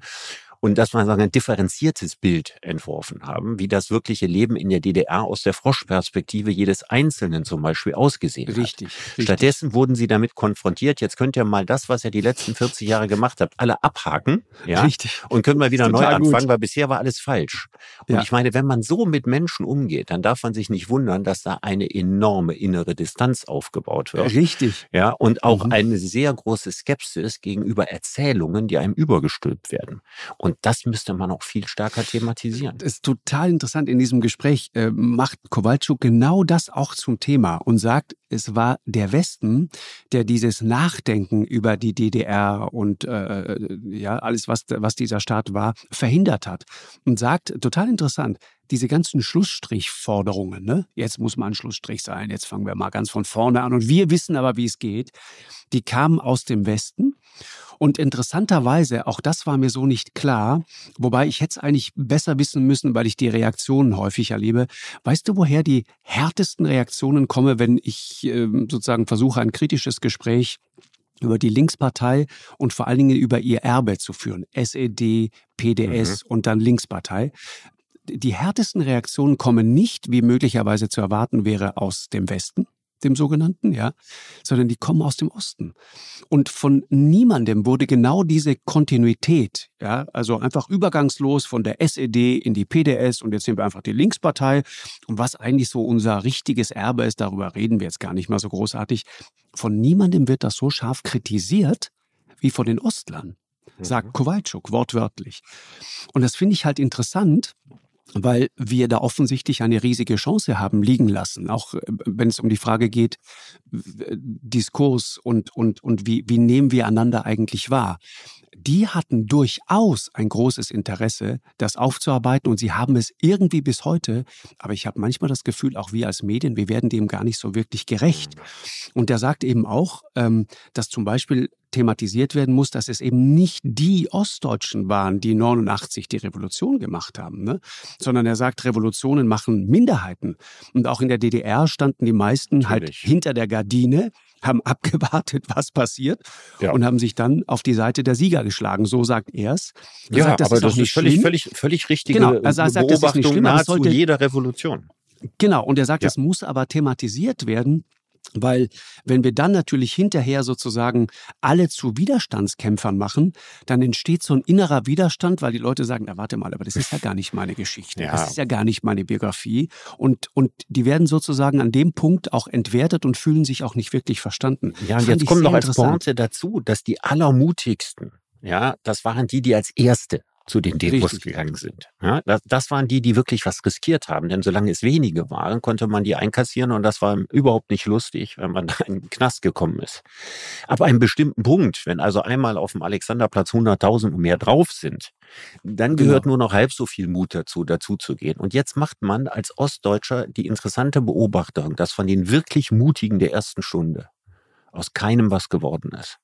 Speaker 3: Und dass man sagen, ein differenziertes Bild entworfen haben, wie das wirkliche Leben in der DDR aus der Froschperspektive jedes Einzelnen zum Beispiel ausgesehen hat.
Speaker 2: Richtig. richtig.
Speaker 3: Stattdessen wurden sie damit konfrontiert. Jetzt könnt ihr mal das, was ihr die letzten 40 Jahre gemacht habt, alle abhaken. Ja.
Speaker 2: Richtig.
Speaker 3: Und können mal wieder neu
Speaker 2: Total gut.
Speaker 3: anfangen, weil bisher war alles falsch. Und
Speaker 2: Ja.
Speaker 3: ich meine, wenn man so mit Menschen umgeht, dann darf man sich nicht wundern, dass da eine enorme innere Distanz aufgebaut wird.
Speaker 2: Richtig.
Speaker 3: Ja, und auch
Speaker 2: Mhm.
Speaker 3: eine sehr große Skepsis gegenüber Erzählungen, die einem übergestülpt werden. Und das müsste man auch viel stärker thematisieren.
Speaker 2: Das ist total interessant. In diesem Gespräch äh, macht Kowalczuk genau das auch zum Thema und sagt, es war der Westen, der dieses Nachdenken über die DDR und äh, ja alles, was, was dieser Staat war, verhindert hat. Und sagt, total interessant, diese ganzen Schlussstrichforderungen, ne? jetzt muss mal ein Schlussstrich sein, jetzt fangen wir mal ganz von vorne an und wir wissen aber, wie es geht, die kamen aus dem Westen. Und interessanterweise, auch das war mir so nicht klar, wobei ich hätte es eigentlich besser wissen müssen, weil ich die Reaktionen häufig erlebe. Weißt du, woher die härtesten Reaktionen kommen, wenn ich ähm, sozusagen versuche, ein kritisches Gespräch über die Linkspartei und vor allen Dingen über ihr Erbe zu führen. SED, PDS und dann Linkspartei. Die härtesten Reaktionen kommen nicht, wie möglicherweise zu erwarten wäre, aus dem Westen, dem sogenannten, ja, sondern die kommen aus dem Osten. Und von niemandem wurde genau diese Kontinuität, ja, also einfach übergangslos von der SED in die PDS und jetzt sind wir einfach die Linkspartei. Und was eigentlich so unser richtiges Erbe ist, darüber reden wir jetzt gar nicht mal so großartig. Von niemandem wird das so scharf kritisiert wie von den Ostlern, sagt Kowalczuk wortwörtlich. Und das finde ich halt interessant, weil wir da offensichtlich eine riesige Chance haben liegen lassen, auch äh, wenn es um die Frage geht, w- Diskurs und, und, und wie, wie nehmen wir einander eigentlich wahr. Die hatten durchaus ein großes Interesse, das aufzuarbeiten und sie haben es irgendwie bis heute, aber ich habe manchmal das Gefühl, auch wir als Medien, wir werden dem gar nicht so wirklich gerecht. Und der sagt eben auch, ähm, dass zum Beispiel thematisiert werden muss, dass es eben nicht die Ostdeutschen waren, die 89 die Revolution gemacht haben, ne? sondern er sagt, Revolutionen machen Minderheiten. Und auch in der DDR standen die meisten halt
Speaker 3: Natürlich.
Speaker 2: hinter der Gardine, haben [laughs] abgewartet, was passiert
Speaker 3: Ja.
Speaker 2: und haben sich dann auf die Seite der Sieger geschlagen. So sagt er es. Er
Speaker 3: Ja,
Speaker 2: sagt,
Speaker 3: aber
Speaker 2: auch
Speaker 3: das
Speaker 2: nicht
Speaker 3: ist völlig,
Speaker 2: schlimm.
Speaker 3: völlig, völlig richtige
Speaker 2: Genau, also er sagt, das ist nicht
Speaker 3: Beobachtung
Speaker 2: schlimm,
Speaker 3: nahezu
Speaker 2: sollte-
Speaker 3: jeder Revolution.
Speaker 2: Genau, und er sagt,
Speaker 3: Ja.
Speaker 2: es muss aber thematisiert werden, Weil wenn wir dann natürlich hinterher sozusagen alle zu Widerstandskämpfern machen, dann entsteht so ein innerer Widerstand, weil die Leute sagen, na warte mal, aber das ist ja gar nicht meine Geschichte, ja. das ist ja gar nicht meine Biografie. Und, und die werden sozusagen an dem Punkt auch entwertet und fühlen sich auch nicht wirklich verstanden.
Speaker 3: Ja, und jetzt kommt noch als Pointe dazu, dass die allermutigsten, ja, das waren die, die als Erste zu den Demos Richtig. gegangen sind. Ja, das, das, waren die, die wirklich was riskiert haben. Denn solange es wenige waren, konnte man die einkassieren und das war überhaupt nicht lustig, wenn man [laughs] da in den Knast gekommen ist. Ab einem bestimmten Punkt, wenn also einmal auf dem Alexanderplatz 100.000 und mehr drauf sind, dann gehört genau. nur noch halb so viel Mut dazu, dazu zu gehen. Und jetzt macht man als Ostdeutscher die interessante Beobachtung, dass von den wirklich Mutigen der ersten Stunde aus keinem was geworden ist.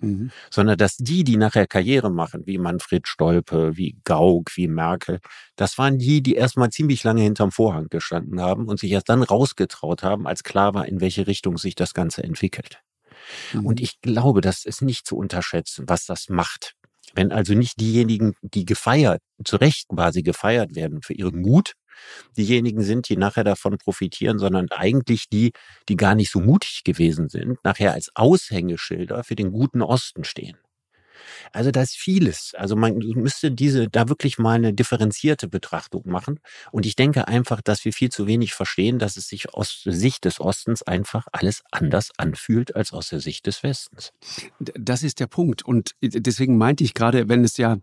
Speaker 3: Mhm. Sondern dass die, die nachher Karriere machen, wie Manfred Stolpe, wie Gauck, wie Merkel, das waren die, die erstmal ziemlich lange hinterm Vorhang gestanden haben und sich erst dann rausgetraut haben, als klar war, in welche Richtung sich das Ganze entwickelt. Mhm. Und ich glaube, das ist nicht zu unterschätzen, was das macht. Wenn also nicht diejenigen, die gefeiert, zu Recht quasi gefeiert werden für ihren Mut, diejenigen sind, die nachher davon profitieren, sondern eigentlich die, die gar nicht so mutig gewesen sind, nachher als Aushängeschilder für den guten Osten stehen. Also da ist vieles. Also man müsste diese da wirklich mal eine differenzierte Betrachtung machen. Und ich denke einfach, dass wir viel zu wenig verstehen, dass es sich aus Sicht des Ostens einfach alles anders anfühlt als aus der Sicht des Westens.
Speaker 2: Das ist der Punkt. Und deswegen meinte ich gerade, wenn es ja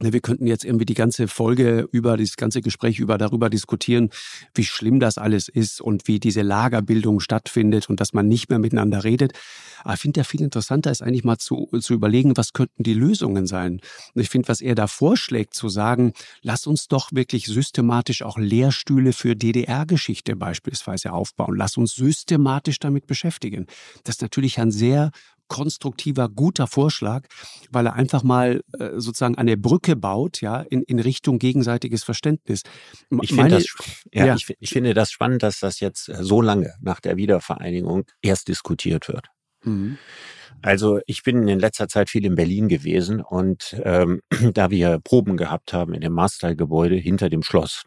Speaker 2: Ne, wir könnten jetzt irgendwie die ganze Folge über, das ganze Gespräch über darüber diskutieren, wie schlimm das alles ist und wie diese Lagerbildung stattfindet und dass man nicht mehr miteinander redet. Aber ich finde ja viel interessanter ist eigentlich mal zu, zu überlegen, was könnten die Lösungen sein. Und ich finde, was er da vorschlägt, zu sagen, lass uns doch wirklich systematisch auch Lehrstühle für DDR-Geschichte beispielsweise aufbauen. Lass uns systematisch damit beschäftigen. Das ist natürlich ein sehr konstruktiver, guter Vorschlag, weil er einfach mal äh, sozusagen eine Brücke baut, ja, in, in Richtung gegenseitiges Verständnis.
Speaker 3: Ich, finde das, ja, ja. Ich, ich, finde das spannend, dass das jetzt äh, so lange nach der Wiedervereinigung erst diskutiert wird. Mhm. Also ich bin in letzter Zeit viel in Berlin gewesen und ähm, [clears throat] da wir Proben gehabt haben in dem Marstal-Gebäude hinter dem Schloss,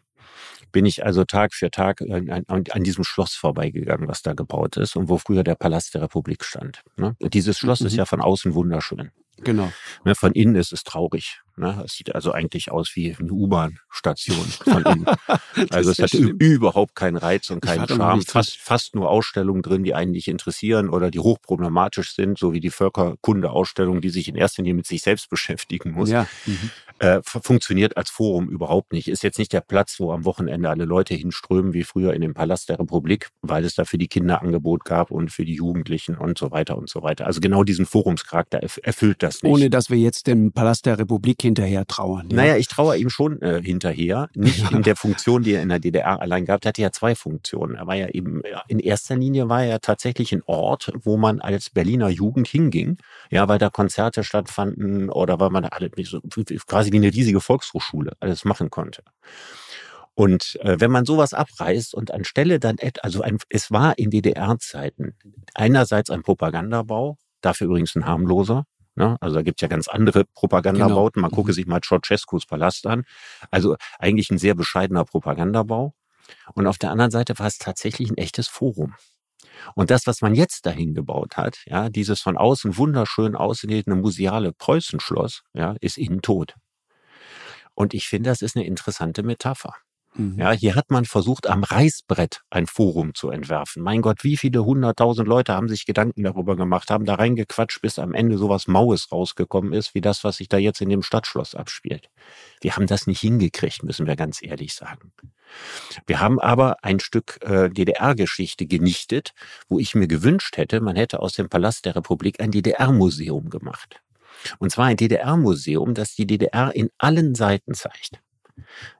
Speaker 3: bin ich also Tag für Tag an, an, diesem Schloss vorbeigegangen, was da gebaut ist und wo früher der Palast der Republik stand. Ne? Dieses Schloss mhm. ist ja von außen wunderschön.
Speaker 2: Genau.
Speaker 3: Ne, von innen ist es traurig. Ne? Es sieht also eigentlich aus wie eine U-Bahn-Station von innen. [laughs] also es hat stimmt. überhaupt keinen Reiz und keinen Charme. Fast, fast nur Ausstellungen drin, die einen nicht interessieren oder die hochproblematisch sind, so wie die Völkerkunde-Ausstellung, die sich in erster Linie mit sich selbst beschäftigen muss. Ja. Mhm äh, funktioniert als Forum überhaupt nicht. Ist jetzt nicht der Platz, wo am Wochenende alle Leute hinströmen, wie früher in dem Palast der Republik, weil es da für die Kinder Angebot gab und für die Jugendlichen und so weiter und so weiter. Also genau diesen Forumscharakter erfüllt das nicht.
Speaker 2: Ohne dass wir jetzt dem Palast der Republik hinterher trauern.
Speaker 3: Ja? Naja, ich trauere ihm schon äh, hinterher. Nicht in der Funktion, die er in der DDR allein gab. Er hatte ja zwei Funktionen. Er war ja eben, in erster Linie war er tatsächlich ein Ort, wo man als Berliner Jugend hinging. Ja, weil da Konzerte stattfanden oder weil man da alle so, quasi quasi wie eine riesige Volkshochschule alles machen konnte. Und äh, wenn man sowas abreißt und anstelle dann, also ein, es war in DDR-Zeiten einerseits ein Propagandabau, dafür übrigens ein harmloser, Ne? Also da gibt es ja ganz andere Propagandabauten. Man gucke mhm. sich mal Ceausescus Palast an. Also eigentlich ein sehr bescheidener Propagandabau. Und auf der anderen Seite war es tatsächlich ein echtes Forum. Und das, was man jetzt dahin gebaut hat, ja, dieses von außen wunderschön ausgelegte museale Preußenschloss, ja, ist innen tot. Und ich finde, das ist eine interessante Metapher. Mhm. Ja, hier hat man versucht, am Reißbrett ein Forum zu entwerfen. Mein Gott, wie viele hunderttausend Leute haben sich Gedanken darüber gemacht, haben da reingequatscht, bis am Ende sowas Maues rausgekommen ist, wie das, was sich da jetzt in dem Stadtschloss abspielt. Wir haben das nicht hingekriegt, müssen wir ganz ehrlich sagen. Wir haben aber ein Stück äh, DDR-Geschichte genichtet, wo ich mir gewünscht hätte, man hätte aus dem Palast der Republik ein DDR-Museum gemacht. Und zwar ein DDR-Museum, das die DDR in allen Seiten zeigt.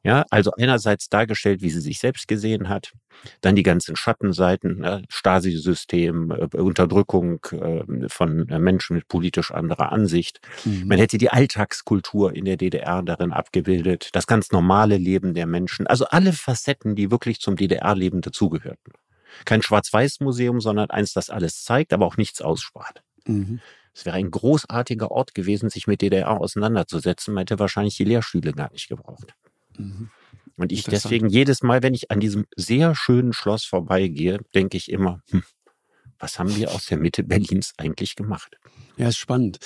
Speaker 3: Ja, also einerseits dargestellt, wie sie sich selbst gesehen hat, dann die ganzen Schattenseiten, ne, Stasi-System, äh, Unterdrückung äh, von Menschen mit politisch anderer Ansicht. Mhm. Man hätte die Alltagskultur in der DDR darin abgebildet, das ganz normale Leben der Menschen, also alle Facetten, die wirklich zum DDR-Leben dazugehörten. Kein Schwarz-Weiß-Museum, sondern eins, das alles zeigt, aber auch nichts ausspart. Mhm. Es wäre ein großartiger Ort gewesen, sich mit DDR auseinanderzusetzen. Man hätte wahrscheinlich die Lehrstühle gar nicht gebraucht. Mhm. Und ich deswegen jedes Mal, wenn ich an diesem sehr schönen Schloss vorbeigehe, denke ich immer, hm, was haben wir aus der Mitte Berlins eigentlich gemacht?
Speaker 2: Ja, ist spannend.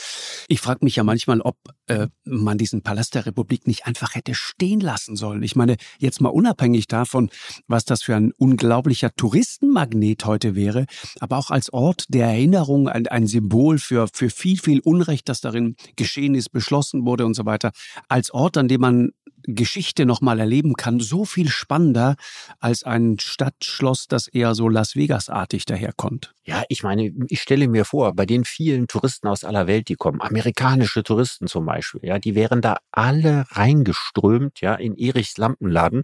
Speaker 2: Ich frage mich ja manchmal, ob äh, man diesen Palast der Republik nicht einfach hätte stehen lassen sollen. Ich meine, jetzt mal unabhängig davon, was das für ein unglaublicher Touristenmagnet heute wäre, aber auch als Ort der Erinnerung, ein, ein Symbol für, für viel, viel Unrecht, das darin geschehen ist, beschlossen wurde und so weiter, als Ort, an dem man Geschichte nochmal erleben kann, so viel spannender als ein Stadtschloss, das eher so Las Vegas-artig daherkommt.
Speaker 3: Ja, ich meine, ich stelle mir vor, bei den vielen Touristen aus aller Welt, die kommen, amerikanische Touristen zum Beispiel, ja, die wären da alle reingeströmt, ja, in Erichs Lampenladen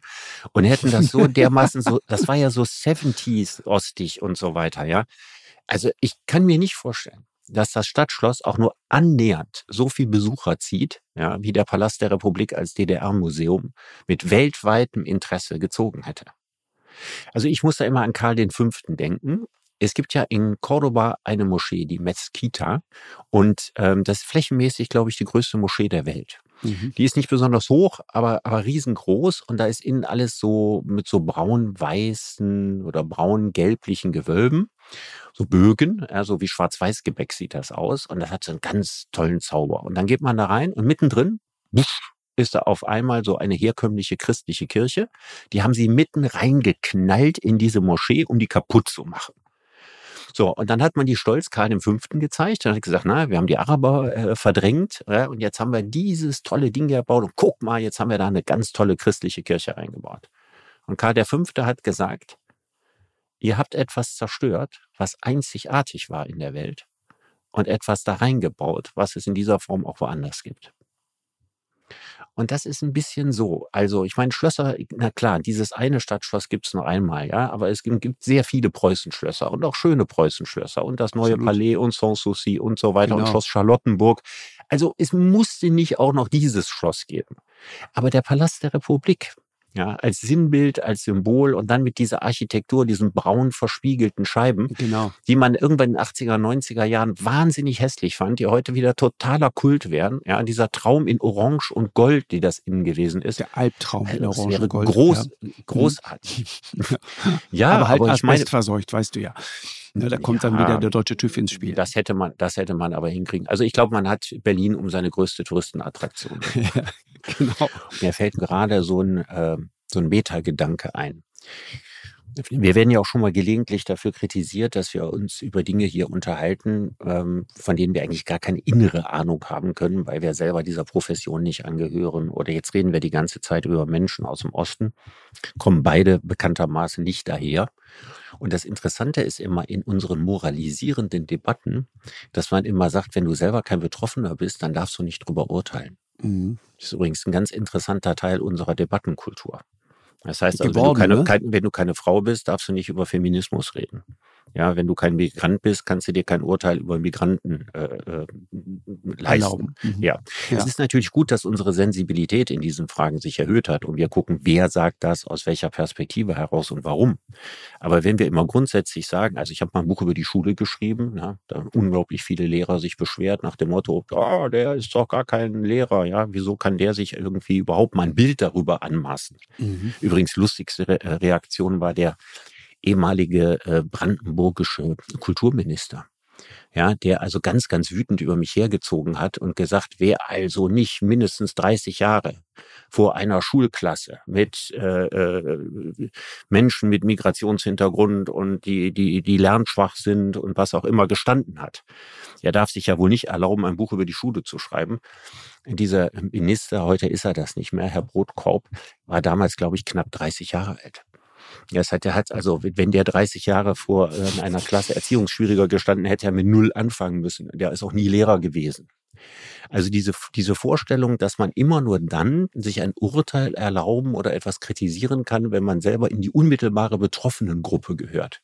Speaker 3: und hätten das so [laughs] dermaßen so, das war ja so 70s ostig und so weiter, ja. Also ich kann mir nicht vorstellen, dass das Stadtschloss auch nur annähernd so viel Besucher zieht, ja, wie der Palast der Republik als DDR-Museum mit weltweitem Interesse gezogen hätte. Also ich muss da immer an Karl V. denken. Es gibt ja in Cordoba eine Moschee, die Mezquita, und ähm, das ist flächenmäßig, glaube ich, die größte Moschee der Welt. Mhm. Die ist nicht besonders hoch, aber, aber riesengroß und da ist innen alles so mit so braun-weißen oder braun-gelblichen Gewölben so Bögen, ja, so wie Schwarz-Weiß-Gebäck sieht das aus. Und das hat so einen ganz tollen Zauber. Und dann geht man da rein und mittendrin wusch, ist da auf einmal so eine herkömmliche christliche Kirche. Die haben sie mitten reingeknallt in diese Moschee, um die kaputt zu machen. So, und dann hat man die Stolz Karl V. gezeigt. Dann hat gesagt, na, wir haben die Araber äh, verdrängt ja, und jetzt haben wir dieses tolle Ding gebaut und guck mal, jetzt haben wir da eine ganz tolle christliche Kirche reingebaut. Und Karl V. hat gesagt, Ihr habt etwas zerstört, was einzigartig war in der Welt und etwas da reingebaut, was es in dieser Form auch woanders gibt. Und das ist ein bisschen so. Also, ich meine, Schlösser, na klar, dieses eine Stadtschloss gibt es nur einmal, ja, aber es gibt sehr viele Preußenschlösser und auch schöne Preußenschlösser und das neue Absolut. Palais und Sanssouci und so weiter genau. und Schloss Charlottenburg. Also, es musste nicht auch noch dieses Schloss geben. Aber der Palast der Republik, ja, als Sinnbild, als Symbol und dann mit dieser Architektur, diesen braun verspiegelten Scheiben, genau. die man irgendwann in den 80er, 90er Jahren wahnsinnig hässlich fand, die heute wieder totaler Kult wären. Ja, dieser Traum in Orange und Gold, die das innen gewesen ist.
Speaker 2: Der Albtraum in
Speaker 3: also,
Speaker 2: Orange und Gold.
Speaker 3: Groß, ja. Großartig. [laughs]
Speaker 2: ja, aber halt aber ich meine, verseucht, weißt du ja. Ne, da kommt ja, dann wieder der deutsche TÜV ins Spiel.
Speaker 3: Das hätte man, das hätte man aber hinkriegen. Also ich glaube, man hat Berlin um seine größte Touristenattraktion. [laughs] ja, genau. Mir fällt gerade so ein, äh, so ein Metagedanke ein. Wir werden ja auch schon mal gelegentlich dafür kritisiert, dass wir uns über Dinge hier unterhalten, ähm, von denen wir eigentlich gar keine innere Ahnung haben können, weil wir selber dieser Profession nicht angehören. Oder jetzt reden wir die ganze Zeit über Menschen aus dem Osten, kommen beide bekanntermaßen nicht daher. Und das Interessante ist immer in unseren moralisierenden Debatten, dass man immer sagt, wenn du selber kein Betroffener bist, dann darfst du nicht drüber urteilen. Mhm. Das ist übrigens ein ganz interessanter Teil unserer Debattenkultur. Das heißt, also, wenn, du keine, ne? kein, wenn du keine Frau bist, darfst du nicht über Feminismus reden. Ja, wenn du kein Migrant bist, kannst du dir kein Urteil über Migranten äh, äh, leisten. Mhm. Ja. ja. Es ist natürlich gut, dass unsere Sensibilität in diesen Fragen sich erhöht hat und wir gucken, wer sagt das, aus welcher Perspektive heraus und warum. Aber wenn wir immer grundsätzlich sagen, also ich habe mal ein Buch über die Schule geschrieben, ja, da haben unglaublich viele Lehrer sich beschwert nach dem Motto, oh, der ist doch gar kein Lehrer, ja, wieso kann der sich irgendwie überhaupt mal ein Bild darüber anmaßen? Mhm. Übrigens lustigste Re Reaktion war der ehemalige äh, brandenburgische Kulturminister. Ja, der also ganz, ganz wütend über mich hergezogen hat und gesagt, wer also nicht mindestens 30 Jahre vor einer Schulklasse mit äh, äh, Menschen mit Migrationshintergrund und die, die, die lernschwach sind und was auch immer gestanden hat. Er darf sich ja wohl nicht erlauben, ein Buch über die Schule zu schreiben. Dieser Minister, heute ist er das nicht mehr, Herr Brotkorb, war damals, glaube ich, knapp 30 Jahre alt. Ja, es hat, der hat also, wenn der 30 Jahre vor äh, einer Klasse Erziehungsschwieriger gestanden hätte, er mit Null anfangen müssen. Der ist auch nie Lehrer gewesen. Also diese, diese Vorstellung, dass man immer nur dann sich ein Urteil erlauben oder etwas kritisieren kann, wenn man selber in die unmittelbare Betroffenengruppe gehört.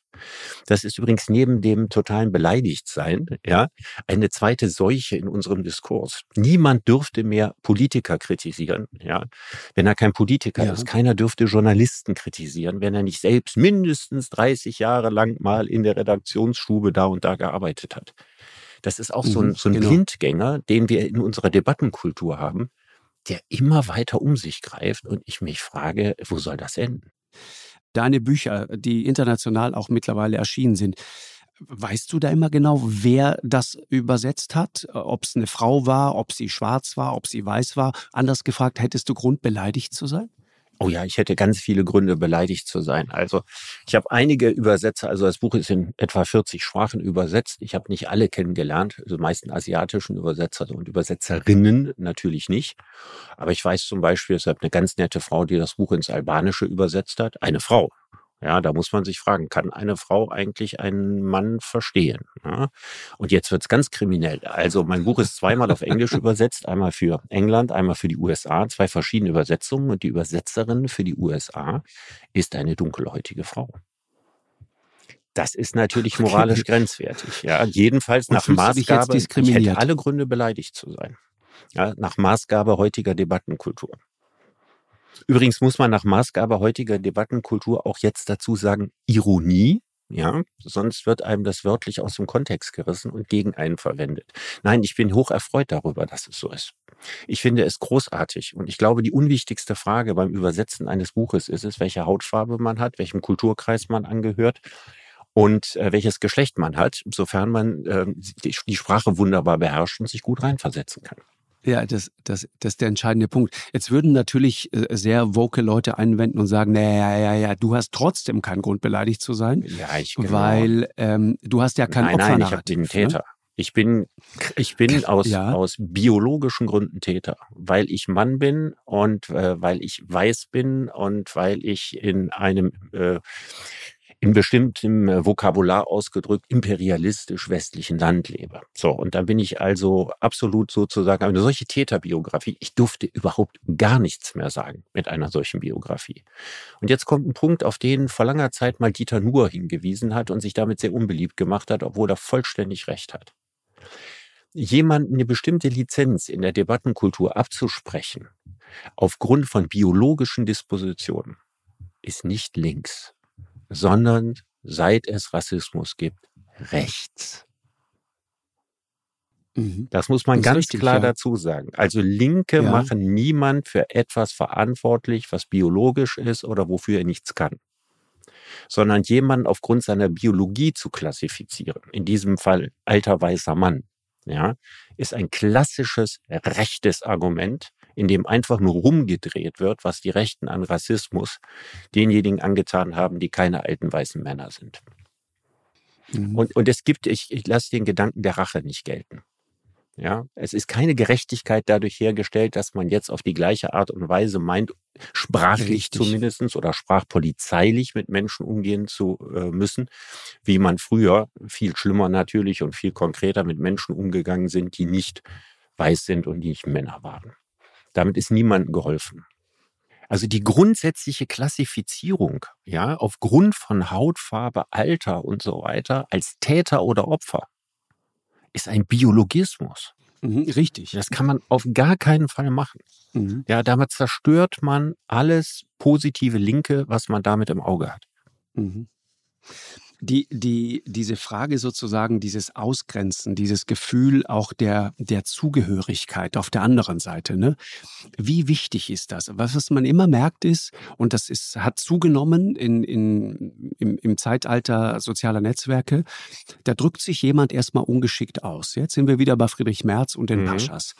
Speaker 3: Das ist übrigens neben dem totalen Beleidigtsein, ja, eine zweite Seuche in unserem Diskurs. Niemand dürfte mehr Politiker kritisieren, ja, wenn er kein Politiker ja. ist. Keiner dürfte Journalisten kritisieren, wenn er nicht selbst mindestens 30 Jahre lang mal in der Redaktionsstube da und da gearbeitet hat. Das ist auch so ein, mhm, so ein genau. Blindgänger, den wir in unserer Debattenkultur haben, der immer weiter um sich greift und ich mich frage, wo soll das enden?
Speaker 2: Deine Bücher, die international auch mittlerweile erschienen sind, Weißt du da immer genau, wer das übersetzt hat? Ob es eine Frau war, ob sie schwarz war, ob sie weiß war? Anders gefragt, hättest du Grund, beleidigt zu sein?
Speaker 3: Oh ja, ich hätte ganz viele Gründe, beleidigt zu sein. Also ich habe einige Übersetzer, also das Buch ist in etwa 40 Sprachen übersetzt. Ich habe nicht alle kennengelernt, also meisten asiatischen Übersetzer und Übersetzerinnen natürlich nicht. Aber ich weiß zum Beispiel, es hat eine ganz nette Frau, die das Buch ins Albanische übersetzt hat. Eine Frau, ja, da muss man sich fragen, kann eine Frau eigentlich einen Mann verstehen? Ja? Und jetzt wird's ganz kriminell. Also mein Buch ist zweimal auf Englisch [laughs] übersetzt, einmal für England, einmal für die USA, zwei verschiedene Übersetzungen. Und die Übersetzerin für die USA ist eine dunkelhäutige Frau. Das ist natürlich moralisch okay. grenzwertig. Ja, jedenfalls nach Maßgabe. Ich hätte alle Gründe beleidigt zu sein. Ja, nach Maßgabe heutiger Debattenkultur. Übrigens muss man nach Maßgabe heutiger Debattenkultur auch jetzt dazu sagen, Ironie, ja, sonst wird einem das wörtlich aus dem Kontext gerissen und gegen einen verwendet. Nein, ich bin hoch erfreut darüber, dass es so ist. Ich finde es großartig und ich glaube, die unwichtigste Frage beim Übersetzen eines Buches ist es, welche Hautfarbe man hat, welchem Kulturkreis man angehört und äh, welches Geschlecht man hat, sofern man äh, die, die Sprache wunderbar beherrscht und sich gut reinversetzen kann.
Speaker 2: Ja, das, das, das ist der entscheidende Punkt. Jetzt würden natürlich äh, sehr woke Leute einwenden und sagen, naja, ja, ja, du hast trotzdem keinen Grund, beleidigt zu sein.
Speaker 3: Ja, ich genau.
Speaker 2: Weil ähm, du hast ja kein Opfer.
Speaker 3: Nein, ich bin ne? Täter. Ne? Ich bin, ich bin aus, ja. aus biologischen Gründen Täter, weil ich Mann bin und äh, weil ich weiß bin und weil ich in einem äh, in bestimmtem äh, Vokabular ausgedrückt imperialistisch westlichen Land lebe. So, und da bin ich also absolut sozusagen eine solche Täterbiografie. Ich durfte überhaupt gar nichts mehr sagen mit einer solchen Biografie. Und jetzt kommt ein Punkt, auf den vor langer Zeit mal Dieter Nuhr hingewiesen hat und sich damit sehr unbeliebt gemacht hat, obwohl er vollständig recht hat. Jemanden eine bestimmte Lizenz in der Debattenkultur abzusprechen, aufgrund von biologischen Dispositionen, ist nicht links sondern seit es Rassismus gibt, rechts. Mhm. Das muss man das ganz richtig, klar ja. dazu sagen. Also Linke ja. machen niemand für etwas verantwortlich, was biologisch ist oder wofür er nichts kann. Sondern jemanden aufgrund seiner Biologie zu klassifizieren, in diesem Fall alter weißer Mann, ja, ist ein klassisches rechtes Argument, in dem einfach nur rumgedreht wird, was die Rechten an Rassismus denjenigen angetan haben, die keine alten weißen Männer sind. Mhm. Und, und es gibt, ich, ich lasse den Gedanken der Rache nicht gelten. Ja, es ist keine Gerechtigkeit dadurch hergestellt, dass man jetzt auf die gleiche Art und Weise meint, sprachlich zumindestens oder sprachpolizeilich mit Menschen umgehen zu äh, müssen, wie man früher viel schlimmer natürlich und viel konkreter mit Menschen umgegangen sind, die nicht weiß sind und die nicht Männer waren. Damit ist niemandem geholfen. Also die grundsätzliche Klassifizierung, ja, aufgrund von Hautfarbe, Alter und so weiter als Täter oder Opfer ist ein Biologismus.
Speaker 2: Mhm, richtig.
Speaker 3: Das kann man auf gar keinen Fall machen. Mhm. Ja, damit zerstört man alles positive Linke, was man damit im Auge hat. Mhm
Speaker 2: die, die, diese Frage sozusagen, dieses Ausgrenzen, dieses Gefühl auch der, der Zugehörigkeit auf der anderen Seite, ne? Wie wichtig ist das? Was, was man immer merkt ist, und das ist, hat zugenommen in, in, im, im Zeitalter sozialer Netzwerke, da drückt sich jemand erstmal ungeschickt aus. Jetzt sind wir wieder bei Friedrich Merz und den mhm. Paschas.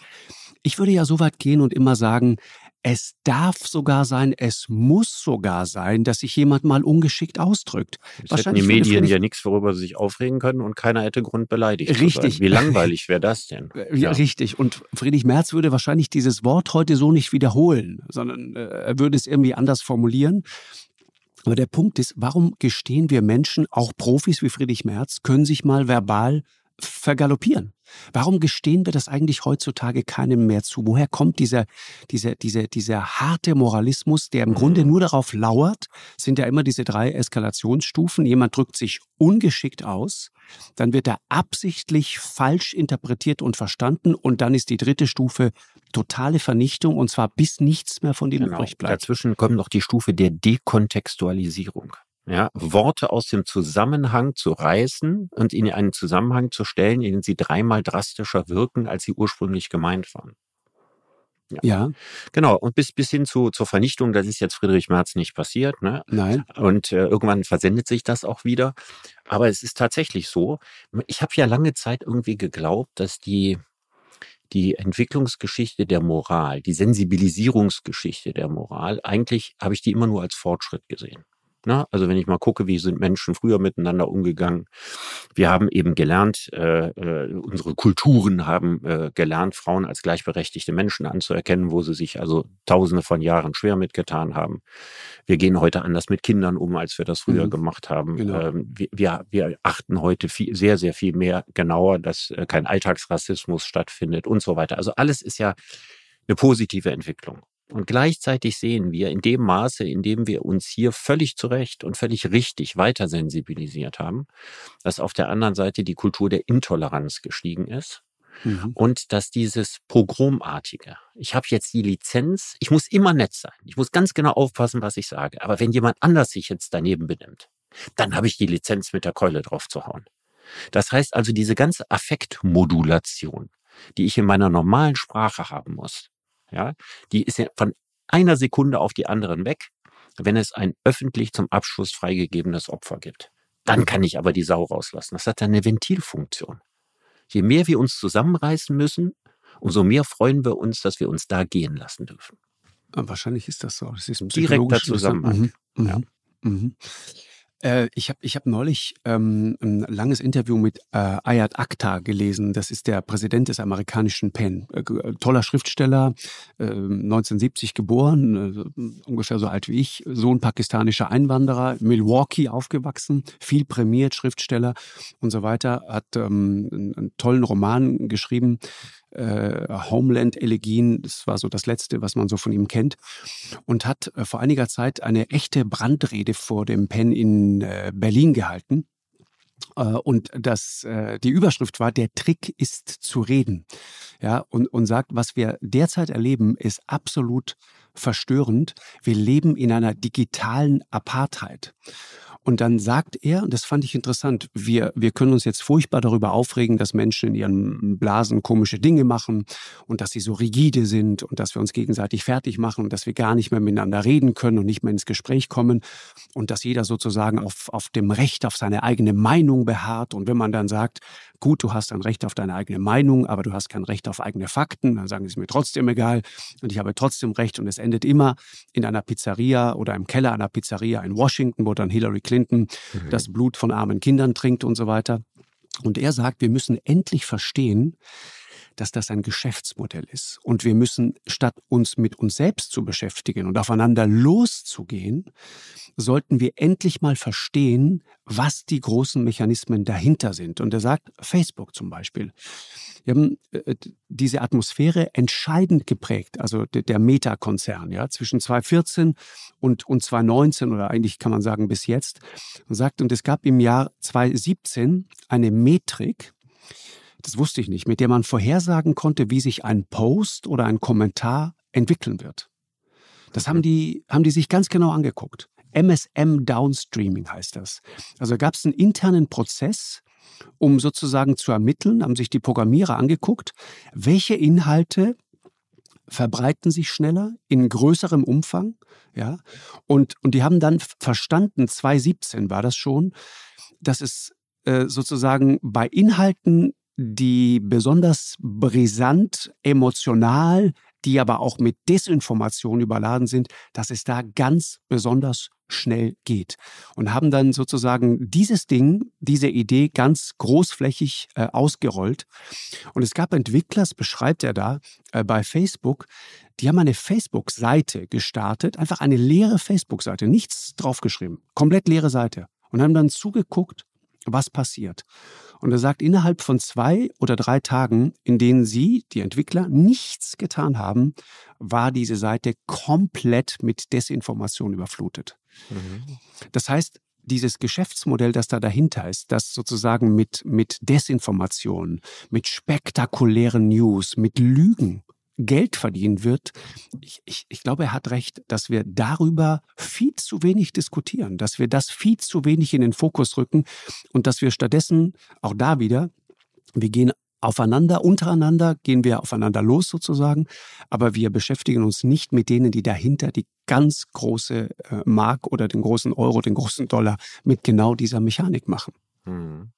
Speaker 2: Ich würde ja so weit gehen und immer sagen, es darf sogar sein, es muss sogar sein, dass sich jemand mal ungeschickt ausdrückt.
Speaker 3: Es hätten die Medien ja nichts, worüber sie sich aufregen können und keiner hätte Grund beleidigt
Speaker 2: Richtig.
Speaker 3: Wie langweilig wäre das denn? [laughs]
Speaker 2: Ja. Richtig. Und Friedrich Merz würde wahrscheinlich dieses Wort heute so nicht wiederholen, sondern äh, er würde es irgendwie anders formulieren. Aber der Punkt ist, warum gestehen wir Menschen, auch Profis wie Friedrich Merz, können sich mal verbal vergaloppieren. Warum gestehen wir das eigentlich heutzutage keinem mehr zu? Woher kommt dieser, dieser, dieser, dieser harte Moralismus, der im Grunde nur darauf lauert, sind ja immer diese drei Eskalationsstufen. Jemand drückt sich ungeschickt aus, dann wird er absichtlich falsch interpretiert und verstanden und dann ist die dritte Stufe totale Vernichtung und zwar bis nichts mehr von dem genau. übrig bleibt.
Speaker 3: Dazwischen kommt noch die Stufe der Dekontextualisierung ja, Worte aus dem Zusammenhang zu reißen und in einen Zusammenhang zu stellen, in den sie dreimal drastischer wirken, als sie ursprünglich gemeint waren. Ja. ja. Genau. Und bis, bis hin zu, zur Vernichtung, das ist jetzt Friedrich Merz nicht passiert. Ne?
Speaker 2: Nein.
Speaker 3: Und äh, irgendwann versendet sich das auch wieder. Aber es ist tatsächlich so. Ich habe ja lange Zeit irgendwie geglaubt, dass die, die Entwicklungsgeschichte der Moral, die Sensibilisierungsgeschichte der Moral, eigentlich habe ich die immer nur als Fortschritt gesehen. Ne? Also wenn ich mal gucke, wie sind Menschen früher miteinander umgegangen. Wir haben eben gelernt, äh, äh, unsere Kulturen haben äh, gelernt, Frauen als gleichberechtigte Menschen anzuerkennen, wo sie sich also tausende von Jahren schwer mitgetan haben. Wir gehen heute anders mit Kindern um, als wir das früher mhm. gemacht haben. Genau. Ähm, wir, wir, wir, achten heute viel, sehr, sehr viel mehr genauer, dass äh, kein Alltagsrassismus stattfindet und so weiter. Also alles ist ja eine positive Entwicklung. Und gleichzeitig sehen wir in dem Maße, in dem wir uns hier völlig zurecht und völlig richtig weiter sensibilisiert haben, dass auf der anderen Seite die Kultur der Intoleranz gestiegen ist. Mhm. Und dass dieses Pogromartige, ich habe jetzt die Lizenz, ich muss immer nett sein, ich muss ganz genau aufpassen, was ich sage. Aber wenn jemand anders sich jetzt daneben benimmt, dann habe ich die Lizenz mit der Keule drauf zu hauen. Das heißt also, diese ganze Affektmodulation, die ich in meiner normalen Sprache haben muss, ja, die ist ja von einer Sekunde auf die anderen weg, wenn es ein öffentlich zum Abschluss freigegebenes Opfer gibt. Dann kann ich aber die Sau rauslassen. Das hat eine Ventilfunktion. Je mehr wir uns zusammenreißen müssen, umso mehr freuen wir uns, dass wir uns da gehen lassen dürfen.
Speaker 2: Wahrscheinlich ist das so. Das ist
Speaker 3: ein direkter Zusammenhang.
Speaker 2: Mhm. Mhm. Ja. Mhm. Äh, ich habe ich hab neulich ähm, ein langes Interview mit äh, Ayat Akhtar gelesen. Das ist der Präsident des amerikanischen PEN. Äh, äh toller Schriftsteller, äh, 1970 geboren, äh, ungefähr so alt wie ich, Sohn pakistanischer Einwanderer, Milwaukee aufgewachsen, viel prämiert, Schriftsteller und so weiter. Hat ähm, einen, einen tollen Roman geschrieben, äh, Homeland-Elegien. Das war so das Letzte, was man so von ihm kennt. Und hat äh, vor einiger Zeit eine echte Brandrede vor dem Pen in äh, Berlin gehalten. Äh, und das, äh, die Überschrift war, der Trick ist zu reden. Ja, und, und sagt, was wir derzeit erleben, ist absolut verstörend. Wir leben in einer digitalen Apartheid. Und dann sagt er, und das fand ich interessant, wir, wir können uns jetzt furchtbar darüber aufregen, dass Menschen in ihren Blasen komische Dinge machen und dass sie so rigide sind und dass wir uns gegenseitig fertig machen und dass wir gar nicht mehr miteinander reden können und nicht mehr ins Gespräch kommen und dass jeder sozusagen auf, auf dem Recht auf seine eigene Meinung beharrt. Und wenn man dann sagt, gut, du hast ein Recht auf deine eigene Meinung, aber du hast kein Recht auf eigene Fakten, dann sagen sie mir trotzdem egal und ich habe trotzdem Recht und es endet immer in einer Pizzeria oder im Keller einer Pizzeria in Washington, wo dann Hillary Clinton Clinton mhm. das Blut von armen Kindern trinkt und so weiter. Und er sagt, wir müssen endlich verstehen, dass das ein Geschäftsmodell ist. Und wir müssen, statt uns mit uns selbst zu beschäftigen und aufeinander loszugehen, sollten wir endlich mal verstehen, was die großen Mechanismen dahinter sind. Und er sagt, Facebook zum Beispiel. Wir haben äh, diese Atmosphäre entscheidend geprägt, also der, Meta-Konzern, ja, zwischen 2014 und, und 2019 oder eigentlich kann man sagen bis jetzt. Sagt, und es gab im Jahr 2017 eine Metrik, das wusste ich nicht, mit der man vorhersagen konnte, wie sich ein Post oder ein Kommentar entwickeln wird. Das haben die, haben die sich ganz genau angeguckt. MSM Downstreaming heißt das. Also gab es einen internen Prozess, um sozusagen zu ermitteln, haben sich die Programmierer angeguckt, welche Inhalte verbreiten sich schneller in größerem Umfang, ja, und, und die haben dann verstanden, 2017 war das schon, dass es äh, sozusagen bei Inhalten, die besonders brisant, emotional, die aber auch mit Desinformation überladen sind, dass es da ganz besonders schnell geht. Und haben dann sozusagen dieses Ding, diese Idee ganz großflächig äh, ausgerollt. Und es gab Entwickler, das beschreibt er da äh, bei Facebook, die haben eine Facebook-Seite gestartet, einfach eine leere Facebook-Seite, nichts draufgeschrieben, komplett leere Seite. Und haben dann zugeguckt, was passiert. Und er sagt, innerhalb von zwei oder drei Tagen, in denen Sie, die Entwickler, nichts getan haben, war diese Seite komplett mit Desinformation überflutet. Mhm. Das heißt, dieses Geschäftsmodell, das da dahinter ist, das sozusagen mit, mit Desinformation, mit spektakulären News, mit Lügen Geld verdienen wird, ich, ich, ich glaube, er hat recht, dass wir darüber viel zu wenig diskutieren, dass wir das viel zu wenig in den Fokus rücken und dass wir stattdessen auch da wieder, wir gehen aufeinander, untereinander gehen wir aufeinander los sozusagen, aber wir beschäftigen uns nicht mit denen, die dahinter die ganz große äh, Mark oder den großen Euro, den großen Dollar mit genau dieser Mechanik machen. Mhm.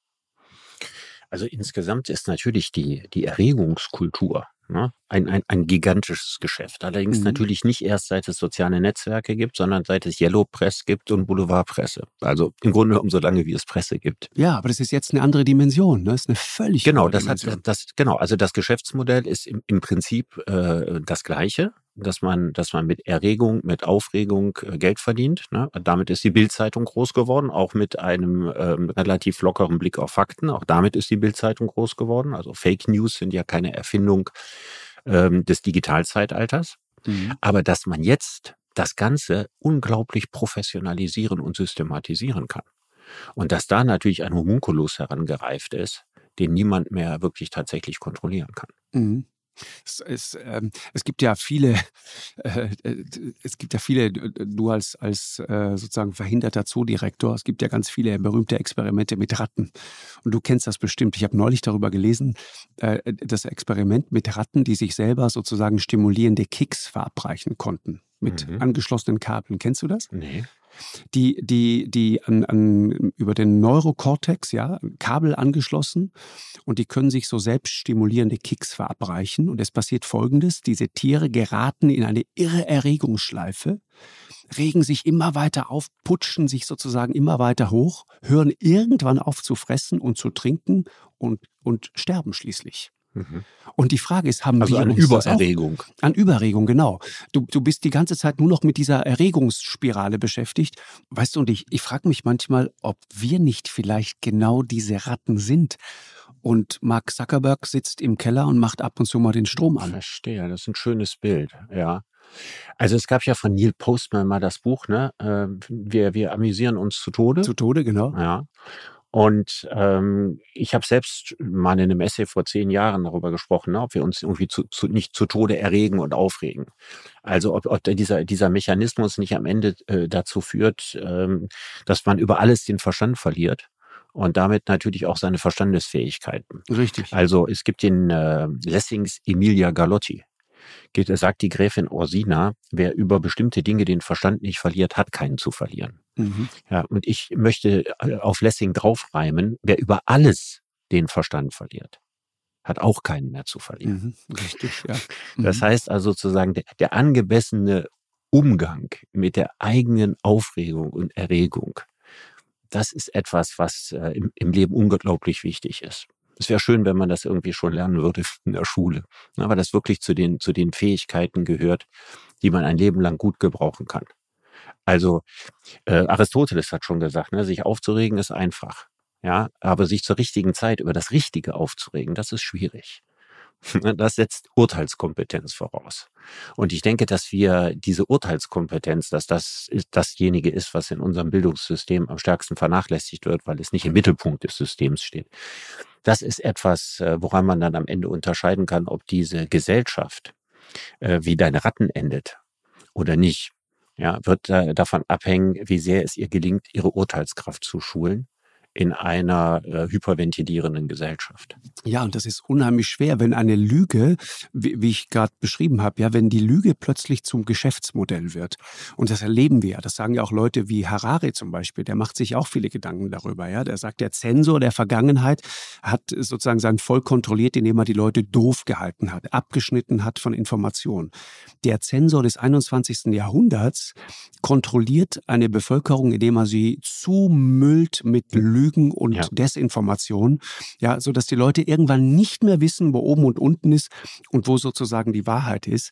Speaker 3: Also insgesamt ist natürlich die, die Erregungskultur Ne? Ein, ein, ein gigantisches Geschäft. Allerdings mhm. natürlich nicht erst seit es soziale Netzwerke gibt, sondern seit es Yellow Press gibt und Boulevardpresse. Also im Grunde um so lange, wie es Presse gibt.
Speaker 2: Ja, aber das ist jetzt eine andere Dimension. Ne? Das ist eine völlig
Speaker 3: Genau, das Dimension. hat das, genau, also das Geschäftsmodell ist im, im Prinzip äh, das gleiche dass man, dass man mit Erregung, mit Aufregung äh, Geld verdient. Ne? Damit ist die Bildzeitung groß geworden, auch mit einem ähm, relativ lockeren Blick auf Fakten. Auch damit ist die Bildzeitung groß geworden. Also Fake News sind ja keine Erfindung ähm, des Digitalzeitalters. Mhm. Aber dass man jetzt das Ganze unglaublich professionalisieren und systematisieren kann. Und dass da natürlich ein Homunculus herangereift ist, den niemand mehr wirklich tatsächlich kontrollieren kann.
Speaker 2: Mhm. Es, es, ähm, es gibt ja viele, [laughs] äh, äh es gibt ja viele, du als, als äh, sozusagen verhinderter Zoodirektor, es gibt ja ganz viele berühmte Experimente mit Ratten. Und du kennst das bestimmt. Ich habe neulich darüber gelesen, äh, das Experiment mit Ratten, die sich selber sozusagen stimulierende Kicks verabreichen konnten mit mhm. angeschlossenen Kabeln. Kennst du das?
Speaker 3: Nee
Speaker 2: die, die, die an, an, über den Neurokortex, ja, Kabel angeschlossen und die können sich so selbst stimulierende Kicks verabreichen. Und es passiert folgendes: Diese Tiere geraten in eine irre Erregungsschleife, regen sich immer weiter auf, putschen sich sozusagen immer weiter hoch, hören irgendwann auf zu fressen und zu trinken und, und sterben schließlich. Mhm. Und die Frage ist, haben
Speaker 3: also
Speaker 2: wir
Speaker 3: an Übererregung?
Speaker 2: An Überregung, genau. Du, du bist die ganze Zeit nur noch mit dieser Erregungsspirale beschäftigt. Weißt du, und ich, ich frage mich manchmal, ob wir nicht vielleicht genau diese Ratten sind. Und Mark Zuckerberg sitzt im Keller und macht ab und zu mal den Strom an.
Speaker 3: Verstehe, das ist ein schönes Bild, ja. Also es gab ja von Neil Postman mal das Buch, ne? Ähm, wir, wir amüsieren uns zu Tode.
Speaker 2: Zu Tode, genau.
Speaker 3: Ja. Und ähm, ich habe selbst mal in einem Essay vor zehn Jahren darüber gesprochen, ne, ob wir uns irgendwie zu, zu, nicht zu Tode erregen und aufregen. Also ob, ob dieser, dieser Mechanismus nicht am Ende äh, dazu führt, ähm, dass man über alles den Verstand verliert und damit natürlich auch seine Verstandesfähigkeiten.
Speaker 2: Richtig.
Speaker 3: Also es gibt den äh, Lessings Emilia Galotti. Geht, sagt die Gräfin Orsina, wer über bestimmte Dinge den Verstand nicht verliert, hat keinen zu verlieren. Mhm. Ja, und ich möchte äh, auf Lessing draufreimen, wer über alles den Verstand verliert, hat auch keinen mehr zu verlieren.
Speaker 2: Mhm. Richtig, ja. [laughs]
Speaker 3: Mhm. Das heißt also sozusagen, der, der angemessene Umgang mit der eigenen Aufregung und Erregung, das ist etwas, was äh, im, im Leben unglaublich wichtig ist. Es wäre schön, wenn man das irgendwie schon lernen würde in der Schule, aber das wirklich zu den, zu den Fähigkeiten gehört, die man ein Leben lang gut gebrauchen kann. Also äh, Aristoteles hat schon gesagt, ne, sich aufzuregen ist einfach. Ja, aber sich zur richtigen Zeit über das Richtige aufzuregen, das ist schwierig. [laughs] Das setzt Urteilskompetenz voraus. Und ich denke, dass wir diese Urteilskompetenz, dass das dasjenige ist, was in unserem Bildungssystem am stärksten vernachlässigt wird, weil es nicht im Mittelpunkt des Systems steht. Das ist etwas, äh, woran man dann am Ende unterscheiden kann, ob diese Gesellschaft äh, wie deine Ratten endet oder nicht ja, wird äh, davon abhängen, wie sehr es ihr gelingt, ihre Urteilskraft zu schulen in einer äh, hyperventilierenden Gesellschaft.
Speaker 2: Ja, und das ist unheimlich schwer, wenn eine Lüge, wie, wie ich gerade beschrieben habe, ja, wenn die Lüge plötzlich zum Geschäftsmodell wird. Und das erleben wir ja. Das sagen ja auch Leute wie Harari zum Beispiel. Der macht sich auch viele Gedanken darüber. Ja, der sagt, der Zensor der Vergangenheit hat sozusagen sein Volk kontrolliert, indem er die Leute doof gehalten hat, abgeschnitten hat von Informationen. Der Zensor des 21. Jahrhunderts kontrolliert eine Bevölkerung, indem er sie zumüllt mit Lügen Lügen und ja. Desinformation, ja, so dass die Leute irgendwann nicht mehr wissen, wo oben und unten ist und wo sozusagen die Wahrheit ist.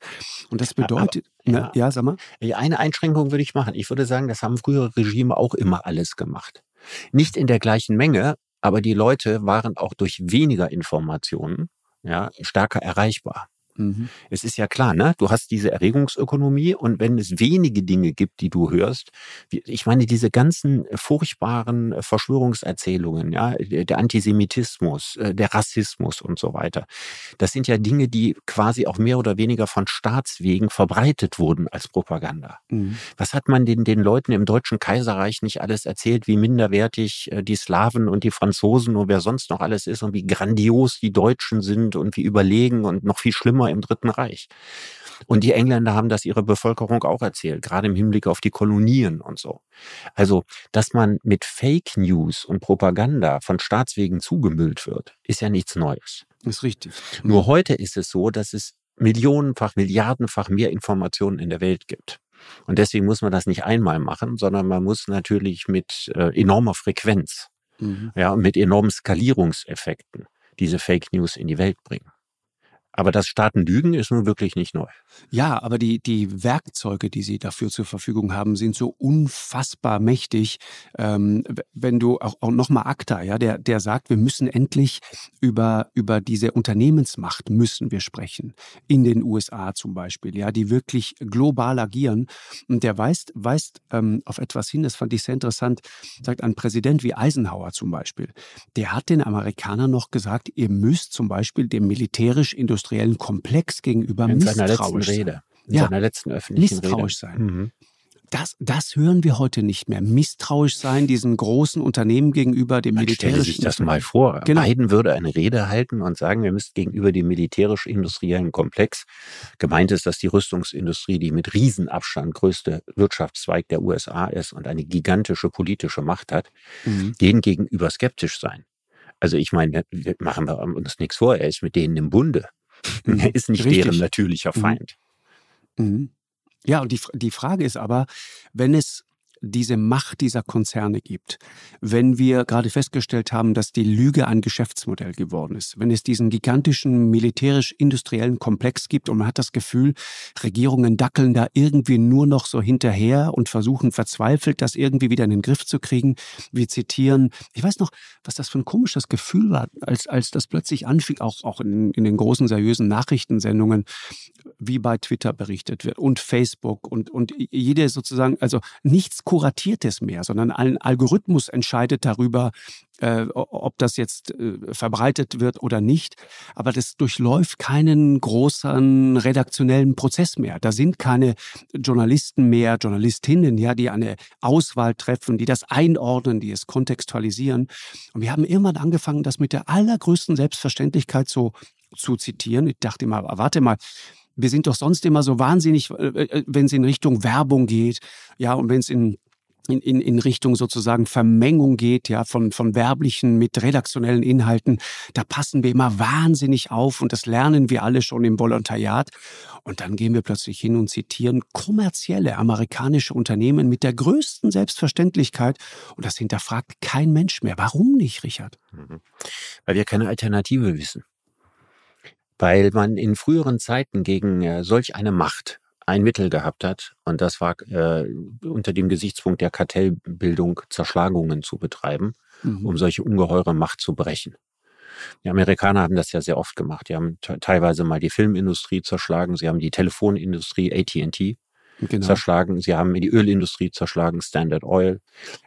Speaker 2: Und das bedeutet, Aber, ja. Ne, ja, sag mal.
Speaker 3: Eine Einschränkung würde ich machen. Ich würde sagen, das haben frühere Regime auch immer alles gemacht. Nicht in der gleichen Menge, aber die Leute waren auch durch weniger Informationen ja, stärker erreichbar. Mhm. Es ist ja klar, ne? Du hast diese Erregungsökonomie und wenn es wenige Dinge gibt, die du hörst, ich meine, diese ganzen furchtbaren Verschwörungserzählungen, ja, der Antisemitismus, äh, der Rassismus und so weiter, das sind ja Dinge, die quasi auch mehr oder weniger von Staatswegen verbreitet wurden als Propaganda. Mhm. Was hat man den, den Leuten im Deutschen Kaiserreich nicht alles erzählt, wie minderwertig äh, die Slawen und die Franzosen und wer sonst noch alles ist und wie grandios die Deutschen sind und wie überlegen und noch viel schlimmer im Dritten Reich. Und die Engländer haben das ihrer Bevölkerung auch erzählt, gerade im Hinblick auf die Kolonien und so. Also, dass man mit Fake News und Propaganda von Staatswegen zugemüllt wird, ist ja nichts Neues.
Speaker 2: Ist richtig.
Speaker 3: Nur heute ist es so, dass es millionenfach, milliardenfach mehr Informationen in der Welt gibt. Und deswegen muss man das nicht einmal machen, sondern man muss natürlich mit äh, enormer Frequenz, mhm. ja, und mit enormen Skalierungseffekten diese Fake News in die Welt bringen. Aber das Staaten lügen ist nun wirklich nicht neu.
Speaker 2: Ja, aber die, die Werkzeuge, die sie dafür zur Verfügung haben, sind so unfassbar mächtig. Ähm, wenn du auch, auch nochmal ACTA, ja, der, der sagt, wir müssen endlich über, über diese Unternehmensmacht müssen wir sprechen. In den USA zum Beispiel, ja, die wirklich global agieren. Und der weist, weist ähm, auf etwas hin, das fand ich sehr interessant, sagt ein Präsident wie Eisenhower zum Beispiel. Der hat den Amerikanern noch gesagt, ihr müsst zum Beispiel dem militärisch-industriellen industriellen Komplex gegenüber in misstrauisch
Speaker 3: seiner Rede, in ja, seiner letzten öffentlichen
Speaker 2: misstrauisch
Speaker 3: Rede.
Speaker 2: sein. Mhm. Das, das hören wir heute nicht mehr. Misstrauisch sein diesen großen Unternehmen gegenüber dem
Speaker 3: Man
Speaker 2: militärischen.
Speaker 3: Stelle sich das mal vor. Genau. Biden würde eine Rede halten und sagen, wir müssen gegenüber dem militärisch-industriellen Komplex, gemeint ist, dass die Rüstungsindustrie die mit Riesenabstand größte Wirtschaftszweig der USA ist und eine gigantische politische Macht hat, mhm. denen gegenüber skeptisch sein. Also ich meine, wir machen wir uns nichts vor, er ist mit denen im Bunde. Mhm. Er [laughs] ist nicht Richtig. deren natürlicher mhm. Feind.
Speaker 2: Mhm. Ja, und die, die Frage ist aber, wenn es diese Macht dieser Konzerne gibt, wenn wir gerade festgestellt haben, dass die Lüge ein Geschäftsmodell geworden ist, wenn es diesen gigantischen militärisch-industriellen Komplex gibt und man hat das Gefühl, Regierungen dackeln da irgendwie nur noch so hinterher und versuchen verzweifelt, das irgendwie wieder in den Griff zu kriegen. Wir zitieren, ich weiß noch, was das für ein komisches Gefühl war, als, als das plötzlich anfing, auch, auch in, in den großen seriösen Nachrichtensendungen, wie bei Twitter berichtet wird und Facebook und, und jede sozusagen, also nichts Kuratiertes mehr, sondern ein Algorithmus entscheidet darüber, äh, ob das jetzt äh, verbreitet wird oder nicht. Aber das durchläuft keinen großen redaktionellen Prozess mehr. Da sind keine Journalisten mehr, Journalistinnen, ja, die eine Auswahl treffen, die das einordnen, die es kontextualisieren. Und wir haben irgendwann angefangen, das mit der allergrößten Selbstverständlichkeit so zu zitieren. Ich dachte mal, warte mal, wir sind doch sonst immer so wahnsinnig, äh, äh, wenn es in Richtung Werbung geht, ja, und wenn es in in, in, in Richtung sozusagen Vermengung geht, ja, von, von werblichen mit redaktionellen Inhalten, da passen wir immer wahnsinnig auf und das lernen wir alle schon im Volontariat. Und dann gehen wir plötzlich hin und zitieren kommerzielle amerikanische Unternehmen mit der größten Selbstverständlichkeit und das hinterfragt kein Mensch mehr. Warum nicht, Richard? Mhm.
Speaker 3: Weil wir keine Alternative wissen weil man in früheren Zeiten gegen äh, solch eine Macht ein Mittel gehabt hat und das war äh, unter dem Gesichtspunkt der Kartellbildung Zerschlagungen zu betreiben, mhm. um solche ungeheure Macht zu brechen. Die Amerikaner haben das ja sehr oft gemacht. Die haben teilweise mal die Filmindustrie zerschlagen, sie haben die Telefonindustrie AT&T genau. zerschlagen. Sie haben die Ölindustrie zerschlagen, Standard Oil.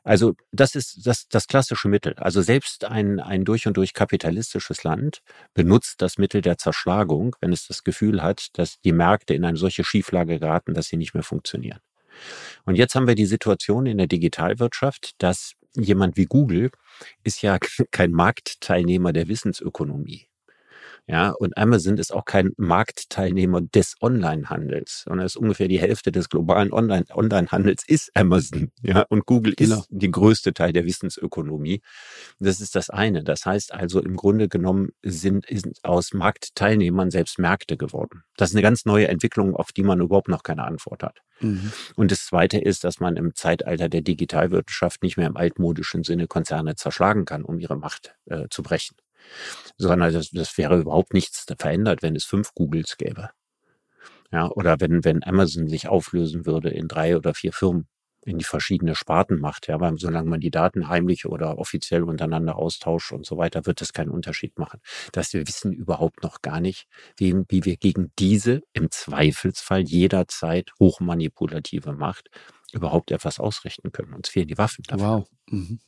Speaker 3: Also das ist das, das klassische Mittel. Also selbst ein, ein durch und durch kapitalistisches Land benutzt das Mittel der Zerschlagung, wenn es das Gefühl hat, dass die Märkte in eine solche Schieflage geraten, dass sie nicht mehr funktionieren. Und jetzt haben wir die Situation in der Digitalwirtschaft, dass jemand wie Google ist ja [laughs] kein Marktteilnehmer der Wissensökonomie. Ja, und Amazon ist auch kein Marktteilnehmer des Onlinehandels, sondern ist ungefähr die Hälfte des globalen Online-Handels ist Amazon. [laughs] Ja, und Google genau. ist die größte Teil der Wissensökonomie. Das ist das eine. Das heißt also, im Grunde genommen sind, sind aus Marktteilnehmern selbst Märkte geworden. Das ist eine ganz neue Entwicklung, auf die man überhaupt noch keine Antwort hat. Mhm. Und das zweite ist, dass man im Zeitalter der Digitalwirtschaft nicht mehr im altmodischen Sinne Konzerne zerschlagen kann, um ihre Macht äh, zu brechen sondern das, das wäre überhaupt nichts verändert, wenn es fünf Googles gäbe. Ja, oder wenn, wenn Amazon sich auflösen würde in drei oder vier Firmen. in die verschiedene Sparten macht. Ja, weil solange man die Daten heimlich oder offiziell untereinander austauscht und so weiter, wird das keinen Unterschied machen. Dass wir wissen überhaupt noch gar nicht, wie, wie wir gegen diese im Zweifelsfall jederzeit hochmanipulative Macht überhaupt etwas ausrichten können. Uns fehlen die Waffen
Speaker 2: dafür. Wow. Mhm.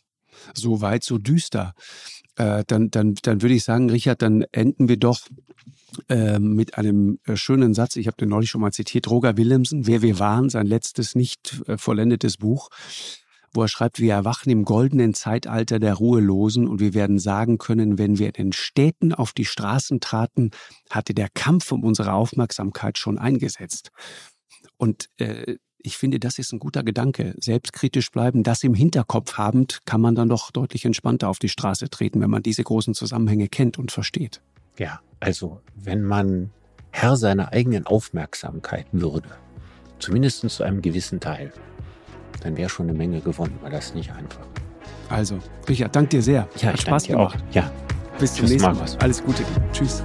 Speaker 2: So weit, so düster. Äh, dann, dann, dann würde ich sagen, Richard, dann enden wir doch äh, mit einem äh, schönen Satz. Ich habe den neulich schon mal zitiert. Roger Willemsen, Wer wir waren, sein letztes nicht äh, vollendetes Buch, wo er schreibt, wir erwachen im goldenen Zeitalter der Ruhelosen und wir werden sagen können, wenn wir in den Städten auf die Straßen traten, hatte der Kampf um unsere Aufmerksamkeit schon eingesetzt. Und äh, ich finde, das ist ein guter Gedanke. Selbstkritisch bleiben, das im Hinterkopf habend, kann man dann doch deutlich entspannter auf die Straße treten, wenn man diese großen Zusammenhänge kennt und versteht.
Speaker 3: Ja, also wenn man Herr seiner eigenen Aufmerksamkeit würde, zumindest zu einem gewissen Teil, dann wäre schon eine Menge gewonnen, weil das nicht einfach.
Speaker 2: Also, Richard, danke dir sehr.
Speaker 3: Ja, Hat Spaß gemacht.
Speaker 2: Auch. Ja. Bis zum nächsten Mal. Alles Gute. Tschüss.